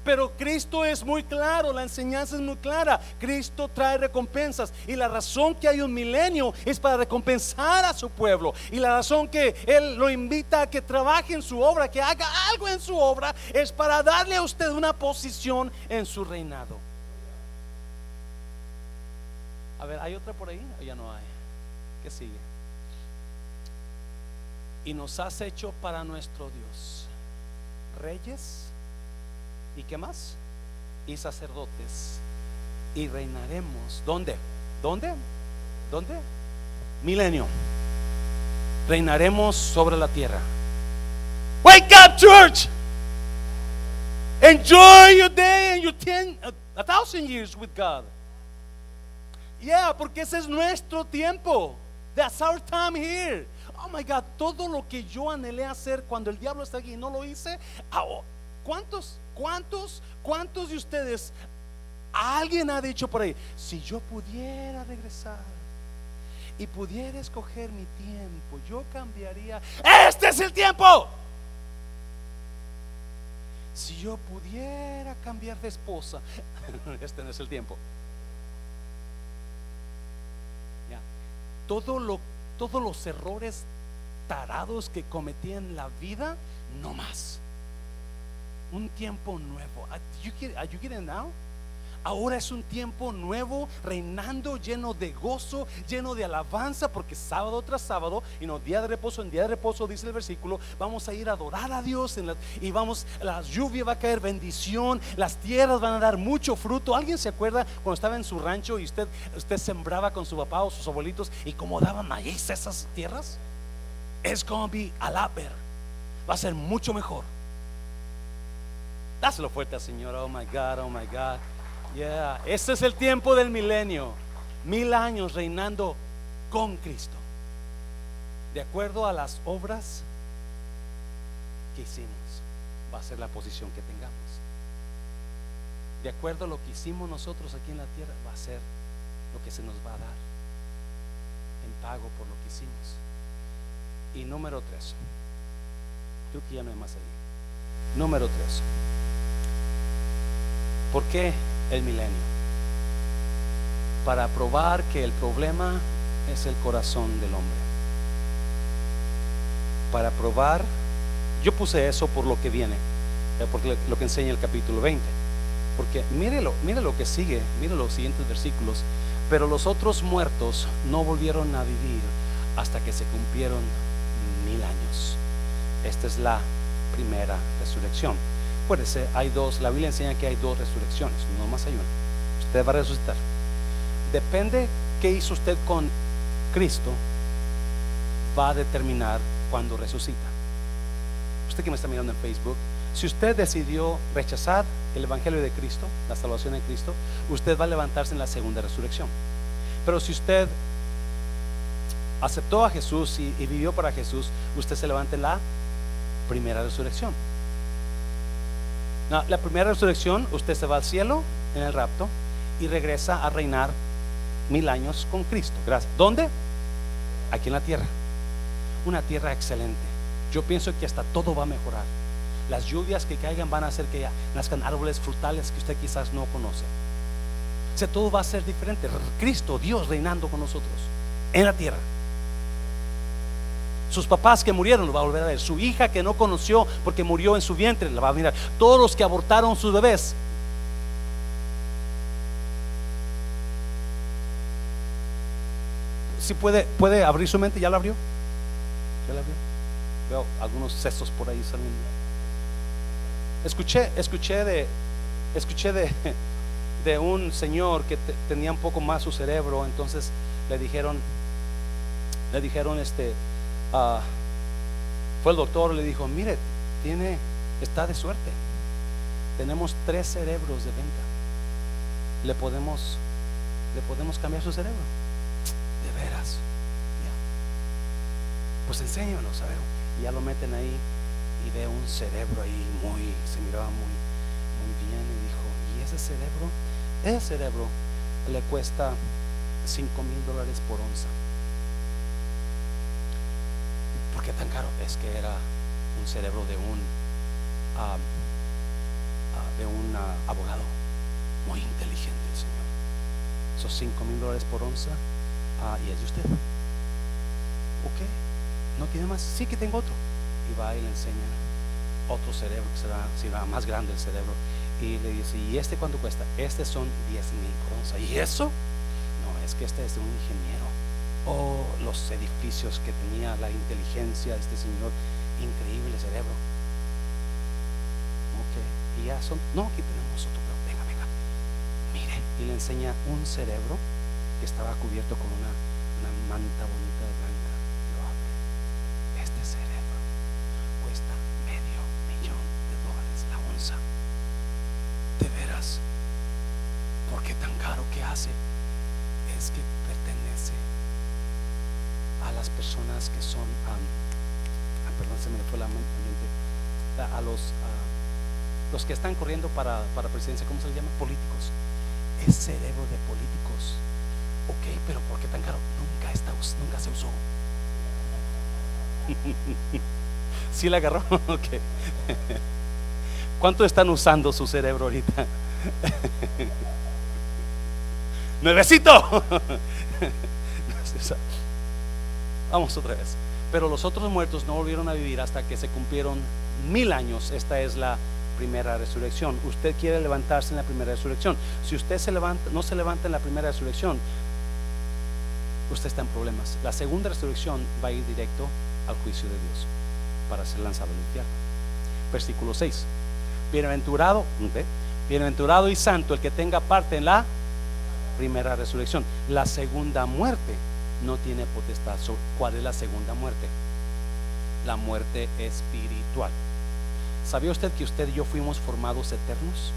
Pero Cristo es muy claro, la enseñanza es muy clara. Cristo trae recompensas y la razón que hay un milenio es para recompensar a su pueblo. Y la razón que Él lo invita a que trabaje en su obra, que haga algo en su obra, es para darle a usted una posición en su reinado. A ver, ¿hay otra por ahí? ¿O ya no hay? ¿Qué sigue? Y nos has hecho para nuestro Dios reyes ¿Y qué más? Y sacerdotes. Y reinaremos. ¿Dónde? ¿Dónde? ¿Dónde? Milenio. Reinaremos sobre la tierra. Wake up, church. Enjoy your day and your ten, a, thousand years with God. Yeah, porque ese es nuestro tiempo. That's our time here. Oh my God, todo lo que yo anhelé hacer cuando el diablo está aquí y no lo hice. ¿Cuántos ¿Cuántos, cuántos de ustedes, alguien ha dicho por ahí, si yo pudiera regresar y pudiera escoger mi tiempo, yo cambiaría, este es el tiempo. Si yo pudiera cambiar de esposa, este no es el tiempo. Ya. Todo lo, todos los errores tarados que cometí en la vida, no más un tiempo nuevo. Are you, getting, now? Ahora es un tiempo nuevo, reinando, lleno de gozo, lleno de alabanza, porque sábado tras sábado, y no día de reposo, en día de reposo, dice el versículo, vamos a ir a adorar a Dios y vamos, la lluvia va a caer, bendición, las tierras van a dar mucho fruto. ¿Alguien se acuerda cuando estaba en su rancho y usted, usted sembraba con su papá o sus abuelitos y cómo daban maíz esas tierras? Es como be a lot Va a ser mucho mejor. Dáselo fuerte al Señor. Oh my God, oh my God. Yeah, este es el tiempo del milenio. Mil años reinando con Cristo. De acuerdo a las obras que hicimos, va a ser la posición que tengamos. De acuerdo a lo que hicimos nosotros aquí en la tierra, va a ser lo que se nos va a dar en pago por lo que hicimos. Y número tres, creo que ya no hay más ahí. Número tres, ¿por qué el milenio? Para probar que el problema es el corazón del hombre. Para probar, yo puse eso por lo que viene, eh, porque lo que enseña el capítulo 20. Porque mírelo, mire lo que sigue, mire los siguientes versículos. Pero los otros muertos no volvieron a vivir hasta que se cumplieron mil años. Esta es la primera resurrección. Acuérdese, hay dos, la Biblia enseña que hay dos resurrecciones, no más hay una. Usted va a resucitar. Depende qué hizo usted con Cristo, va a determinar cuando resucita. Usted que me está mirando en Facebook, si usted decidió rechazar el Evangelio de Cristo, la salvación de Cristo, usted va a levantarse en la segunda resurrección. Pero si usted aceptó a Jesús y, y vivió para Jesús, usted se levanta en la primera resurrección la primera resurrección, usted se va al cielo en el rapto y regresa a reinar mil años con Cristo. Gracias. ¿Dónde? Aquí en la tierra. Una tierra excelente. Yo pienso que hasta todo va a mejorar. Las lluvias que caigan van a hacer que nazcan árboles frutales que usted quizás no conoce. O sea, todo va a ser diferente. Cristo, Dios reinando con nosotros en la tierra. Sus papás que murieron lo va a volver a ver. Su hija que no conoció porque murió en su vientre la va a mirar. Todos los que abortaron sus bebés. Si puede, puede abrir su mente, ¿ya la abrió? ¿Ya la abrió? Veo algunos sesos por ahí saliendo. Escuché, escuché de, escuché de, de un señor que tenía un poco más su cerebro, entonces le dijeron, le dijeron este, Ah, fue el doctor, le dijo, mire, tiene, está de suerte. Tenemos tres cerebros de venta. Le podemos, le podemos cambiar su cerebro. De veras. Pues enséñanos, a ya lo meten ahí y ve un cerebro ahí muy, se miraba muy, muy bien. Y dijo, ¿y ese cerebro? Ese cerebro le cuesta 5 mil dólares por onza. ¿Por qué tan caro? Es que era un cerebro de un ah, ah, de un ah, abogado muy inteligente el Señor. Esos 5 mil dólares por onza y es de usted. Ok, no tiene más. Sí que tengo otro. Y va y le enseña otro cerebro que será, será más grande el cerebro. Y le dice, ¿y este cuánto cuesta? Este son 10 mil por onza. ¿Y eso? No, es que este es de un ingeniero Oh, los edificios que tenía la inteligencia de este señor, increíble cerebro. Ok, y ya son, no, aquí tenemos otro, pero venga, venga, mire, y le enseña un cerebro que estaba cubierto con una, una manta bonita de blanca. Lo abre. Este cerebro cuesta medio millón de dólares la onza. De veras, ¿por qué tan caro que hace? Es que pertenece a las personas que son, ah, perdón, se me fue la mente, a los, los que están corriendo para, para presidencia, ¿cómo se les llama? Políticos. Es cerebro de políticos. Ok, pero ¿por qué tan caro? Nunca, está, nunca se usó. ¿Sí la agarró? ok. ¿Cuánto están usando su cerebro ahorita? Nuevecito. Vamos otra vez. Pero los otros muertos no volvieron a vivir hasta que se cumplieron mil años. Esta es la primera resurrección. Usted quiere levantarse en la primera resurrección. Si usted se levanta, no se levanta en la primera resurrección, usted está en problemas. La segunda resurrección va a ir directo al juicio de Dios para ser lanzado al infierno. Versículo 6. Bienaventurado, bienaventurado y santo el que tenga parte en la primera resurrección. La segunda muerte no tiene potestad. ¿Cuál es la segunda muerte? La muerte espiritual. ¿Sabía usted que usted y yo fuimos formados eternos?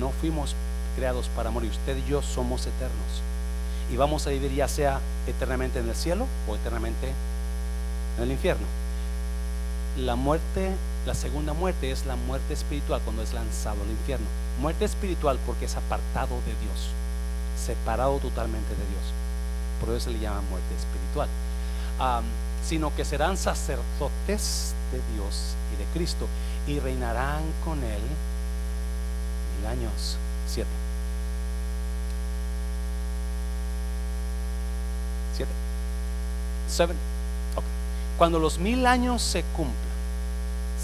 No fuimos creados para morir. Usted y yo somos eternos. Y vamos a vivir ya sea eternamente en el cielo o eternamente en el infierno. La muerte, la segunda muerte es la muerte espiritual cuando es lanzado al infierno. Muerte espiritual porque es apartado de Dios, separado totalmente de Dios. Por eso se le llama muerte espiritual. sino que serán sacerdotes de Dios y de Cristo y reinarán con Él mil años. Siete. Siete. Seven. Cuando los mil años se cumplan,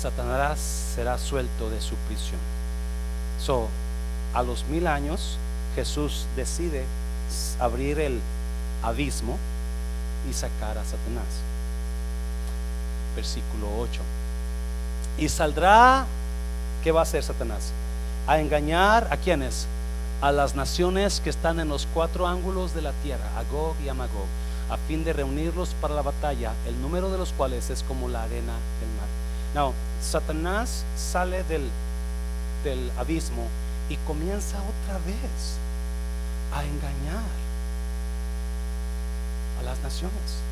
Satanás será suelto de su prisión. So, a los mil años, Jesús decide abrir el abismo y sacar a Satanás. Versículo 8. Y saldrá, ¿qué va a hacer Satanás? A engañar a quienes? A las naciones que están en los cuatro ángulos de la tierra, a Gog y a Magog, a fin de reunirlos para la batalla, el número de los cuales es como la arena del mar. No, Satanás sale del, del abismo y comienza otra vez a engañar a las naciones.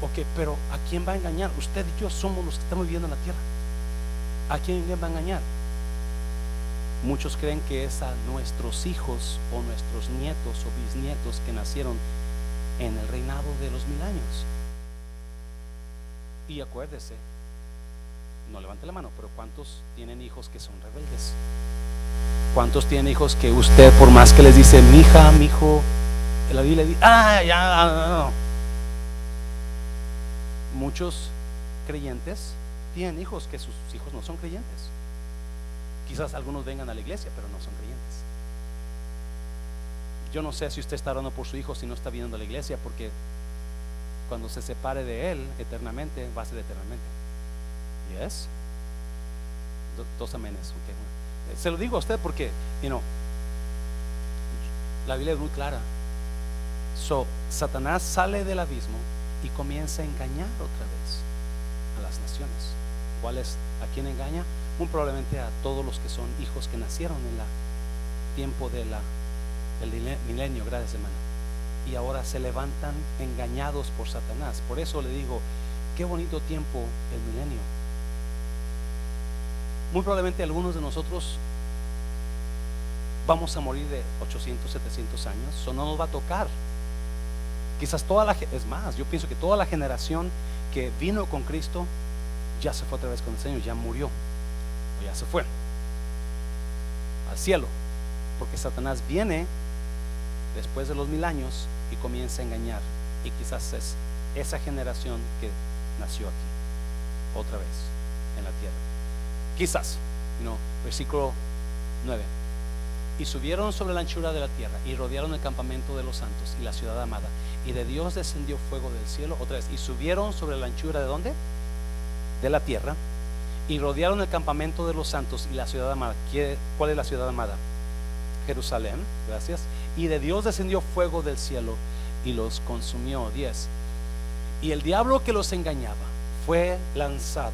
Ok, pero ¿a quién va a engañar? Usted y yo somos los que estamos viviendo en la tierra. ¿A quién va a engañar? Muchos creen que es a nuestros hijos o nuestros nietos o bisnietos que nacieron en el reinado de los mil años. Y acuérdese, no levante la mano, pero ¿cuántos tienen hijos que son rebeldes? ¿Cuántos tienen hijos que usted, por más que les dice, mi hija, mi hijo, la Biblia dice, ah, ya, no. Muchos creyentes tienen hijos que sus hijos no son creyentes. Quizás algunos vengan a la iglesia, pero no son creyentes. Yo no sé si usted está orando por su hijo si no está viniendo a la iglesia, porque cuando se separe de él eternamente, va a ser eternamente. ¿Yes? Dos amenes. Okay. Se lo digo a usted porque, you know, la Biblia es muy clara. So, Satanás sale del abismo y comienza a engañar otra vez a las naciones. ¿Cuál es? ¿A quién engaña? Muy probablemente a todos los que son hijos que nacieron en el tiempo del milenio, gracias hermano. Y ahora se levantan engañados por Satanás. Por eso le digo, qué bonito tiempo el milenio. Muy probablemente algunos de nosotros vamos a morir de 800, 700 años. Eso no nos va a tocar Quizás toda la, es más, yo pienso que toda la generación que vino con Cristo ya se fue otra vez con el Señor, ya murió, o ya se fue al cielo, porque Satanás viene después de los mil años y comienza a engañar, y quizás es esa generación que nació aquí, otra vez, en la tierra. Quizás, no, versículo 9 y subieron sobre la anchura de la tierra y rodearon el campamento de los santos y la ciudad amada. Y de Dios descendió fuego del cielo otra vez. Y subieron sobre la anchura de dónde? De la tierra. Y rodearon el campamento de los santos y la ciudad amada. ¿Cuál es la ciudad amada? Jerusalén, gracias. Y de Dios descendió fuego del cielo y los consumió. 10. Y el diablo que los engañaba fue lanzado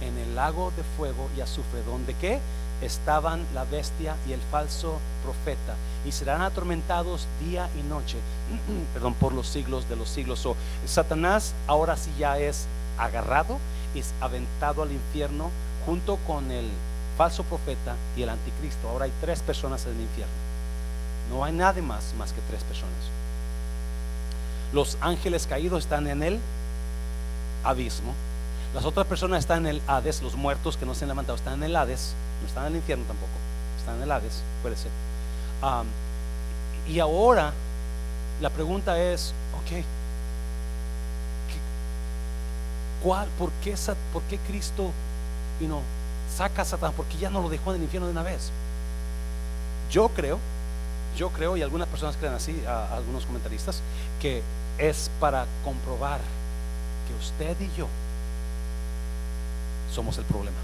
en el lago de fuego y azufre. ¿Dónde qué? Estaban la bestia y el falso profeta y serán atormentados día y noche, perdón, por los siglos de los siglos. o Satanás ahora sí ya es agarrado es aventado al infierno junto con el falso profeta y el anticristo. Ahora hay tres personas en el infierno. No hay nadie más más que tres personas. Los ángeles caídos están en el abismo. Las otras personas están en el Hades, los muertos que no se han levantado están en el Hades no están en el infierno tampoco, están en el Hades, puede ser. y ahora la pregunta es, ok, ¿cuál, por, qué, ¿por qué Cristo saca a Satanás porque ya no lo dejó en el infierno de una vez. Yo creo, yo creo, y algunas personas creen así, algunos comentaristas, que es para comprobar que usted y yo somos el problema.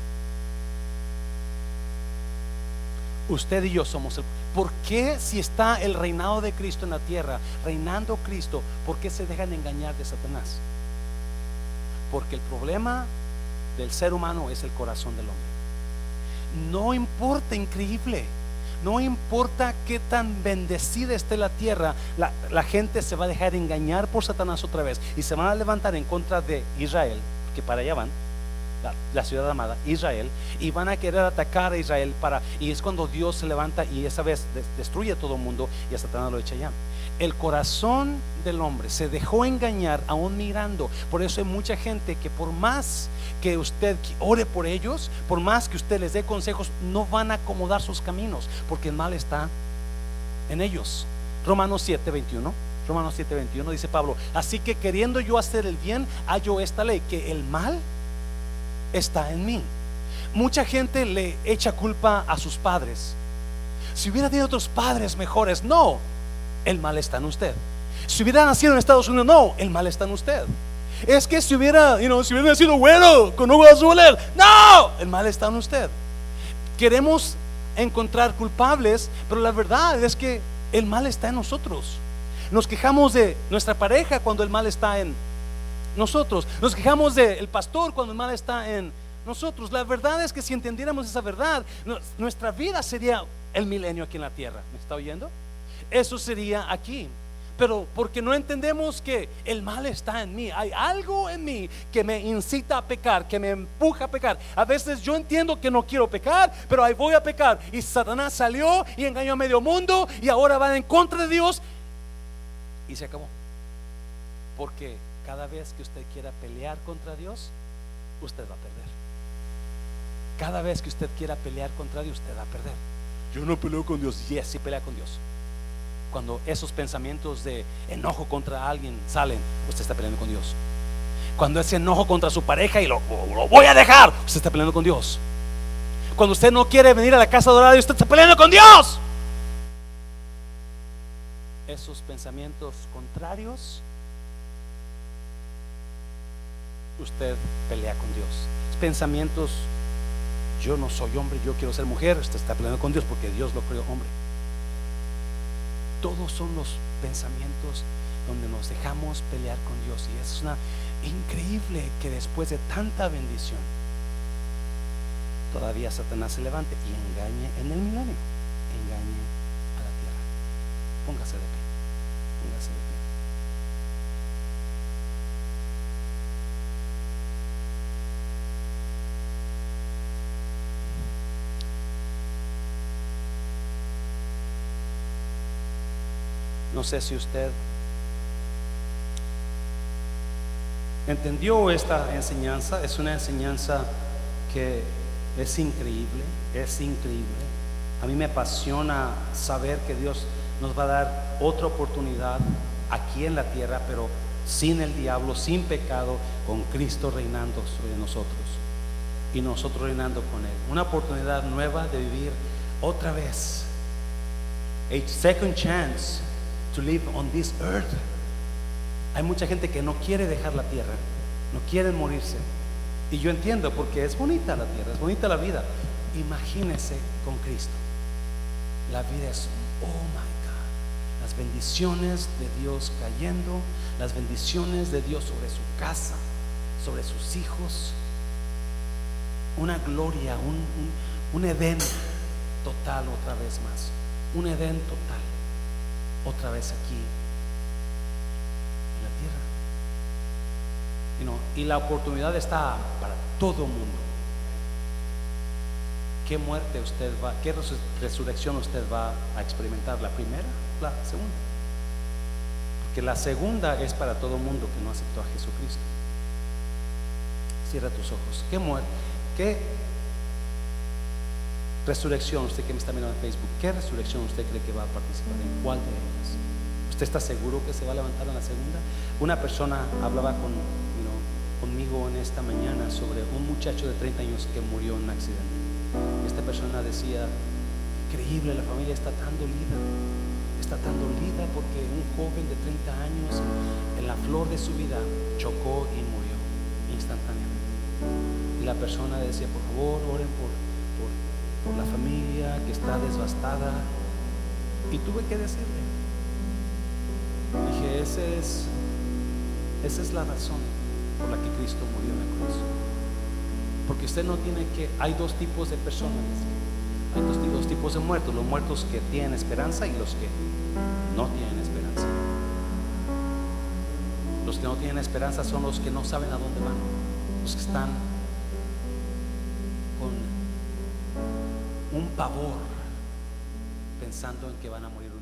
Usted y yo somos el ¿Por qué si está el reinado de Cristo en la tierra, reinando Cristo, por qué se dejan engañar de Satanás? Porque el problema del ser humano es el corazón del hombre. No importa, increíble. No importa qué tan bendecida esté la tierra, la, la, gente se va a dejar engañar por Satanás otra vez y se van a levantar en contra de Israel, que para allá van la, ciudad amada, Israel, y van a querer atacar a Israel para, y es cuando Dios se levanta y esa vez destruye a todo el mundo y a Satanás lo echa allá. El corazón del hombre se dejó engañar aún mirando. Por eso hay mucha gente que por más que usted ore por ellos, por más que usted les dé consejos, no van a acomodar sus caminos, porque el mal está en ellos. Romanos 7, 21. Romanos 7, 21 dice Pablo, así que queriendo yo hacer el bien, hallo esta ley, que el mal está en mí. Mucha gente le echa culpa a sus padres. Si hubiera tenido otros padres mejores, no, el mal está en usted. Si hubiera nacido en Estados Unidos, no, el mal está en usted. Es que si hubiera, you si hubiera nacido bueno, con ojos azules, no, el mal está en usted. Queremos encontrar culpables, pero la verdad es que el mal está en nosotros. Nos quejamos de nuestra pareja cuando el mal está en. Nos quejamos del pastor cuando el mal está en nosotros. La verdad es que si entendiéramos esa verdad, nuestra vida sería el milenio aquí en la tierra. ¿Me está oyendo? Eso sería aquí. Pero porque no entendemos que el mal está en mí, hay algo en mí que me incita a pecar, que me empuja a pecar. A veces yo entiendo que no quiero pecar, pero ahí voy a pecar. Y Satanás salió y engañó a medio mundo y ahora va en contra de Dios y se acabó. Porque cada vez que usted quiera pelear contra Dios, usted va a perder. Cada vez que usted quiera pelear contra Dios, usted va a perder. Yo no peleo con Dios. Yes, sí pelea con Dios. Cuando esos pensamientos de enojo contra alguien salen, usted está peleando con Dios. Cuando ese enojo contra su pareja y lo, lo voy a dejar, usted está peleando con Dios. Cuando usted no quiere venir a la casa dorada, usted está peleando con Dios. Esos pensamientos contrarios usted pelea con Dios. Pensamientos, yo no soy hombre, yo quiero ser mujer, usted está peleando con Dios porque Dios lo creó hombre. Todos son los pensamientos donde nos dejamos pelear con Dios y es una increíble que después de tanta bendición todavía Satanás se levante y engañe en el milenio, engañe a la tierra. Póngase de pie, póngase de pie. No sé si usted entendió esta enseñanza. Es una enseñanza que es increíble, es increíble. A mí me apasiona saber que Dios nos va a dar otra oportunidad aquí en la tierra, pero sin el diablo, sin pecado, con Cristo reinando sobre nosotros y nosotros reinando con Él. Una oportunidad nueva de vivir otra vez. A second chance to live on this earth. Hay mucha gente que no quiere dejar la tierra, no quieren morirse. Y yo entiendo porque es bonita la tierra, es bonita la vida. Imagínese con Cristo. La vida es, oh my God, las bendiciones de Dios cayendo, las bendiciones de Dios sobre su casa, sobre sus hijos. Una gloria, un, un, un Edén total otra vez más. Un Edén total otra vez aquí en la tierra. y la oportunidad está para todo mundo. ¿Qué muerte usted va, qué resurrección usted va a experimentar? ¿La primera? ¿La segunda? Porque la segunda es para todo mundo que no aceptó a Jesucristo. Cierra tus ojos. ¿Qué muerte? ¿Qué Resurrección, usted que me está mirando en Facebook, ¿qué resurrección usted cree que va a participar? ¿En cuál de ellas? ¿Usted está seguro que se va a levantar en la segunda? Una persona hablaba con, conmigo en esta mañana sobre un muchacho de 30 años que murió en un accidente. Esta persona decía, increíble, la familia está tan dolida, está tan dolida porque un joven de 30 años en la flor de su vida chocó y murió instantáneamente. Y la persona decía, por favor, oren por, por, la familia que está devastada. Y tuve que decirle, dije, ese es, esa es la razón por la que Cristo murió en la cruz. Porque usted no tiene que, hay dos tipos de personas, hay dos, dos tipos de muertos, los muertos que tienen esperanza y los que no tienen esperanza. Los que no tienen esperanza son los que no saben a dónde van, los que están con un pavor pensando en que van a morir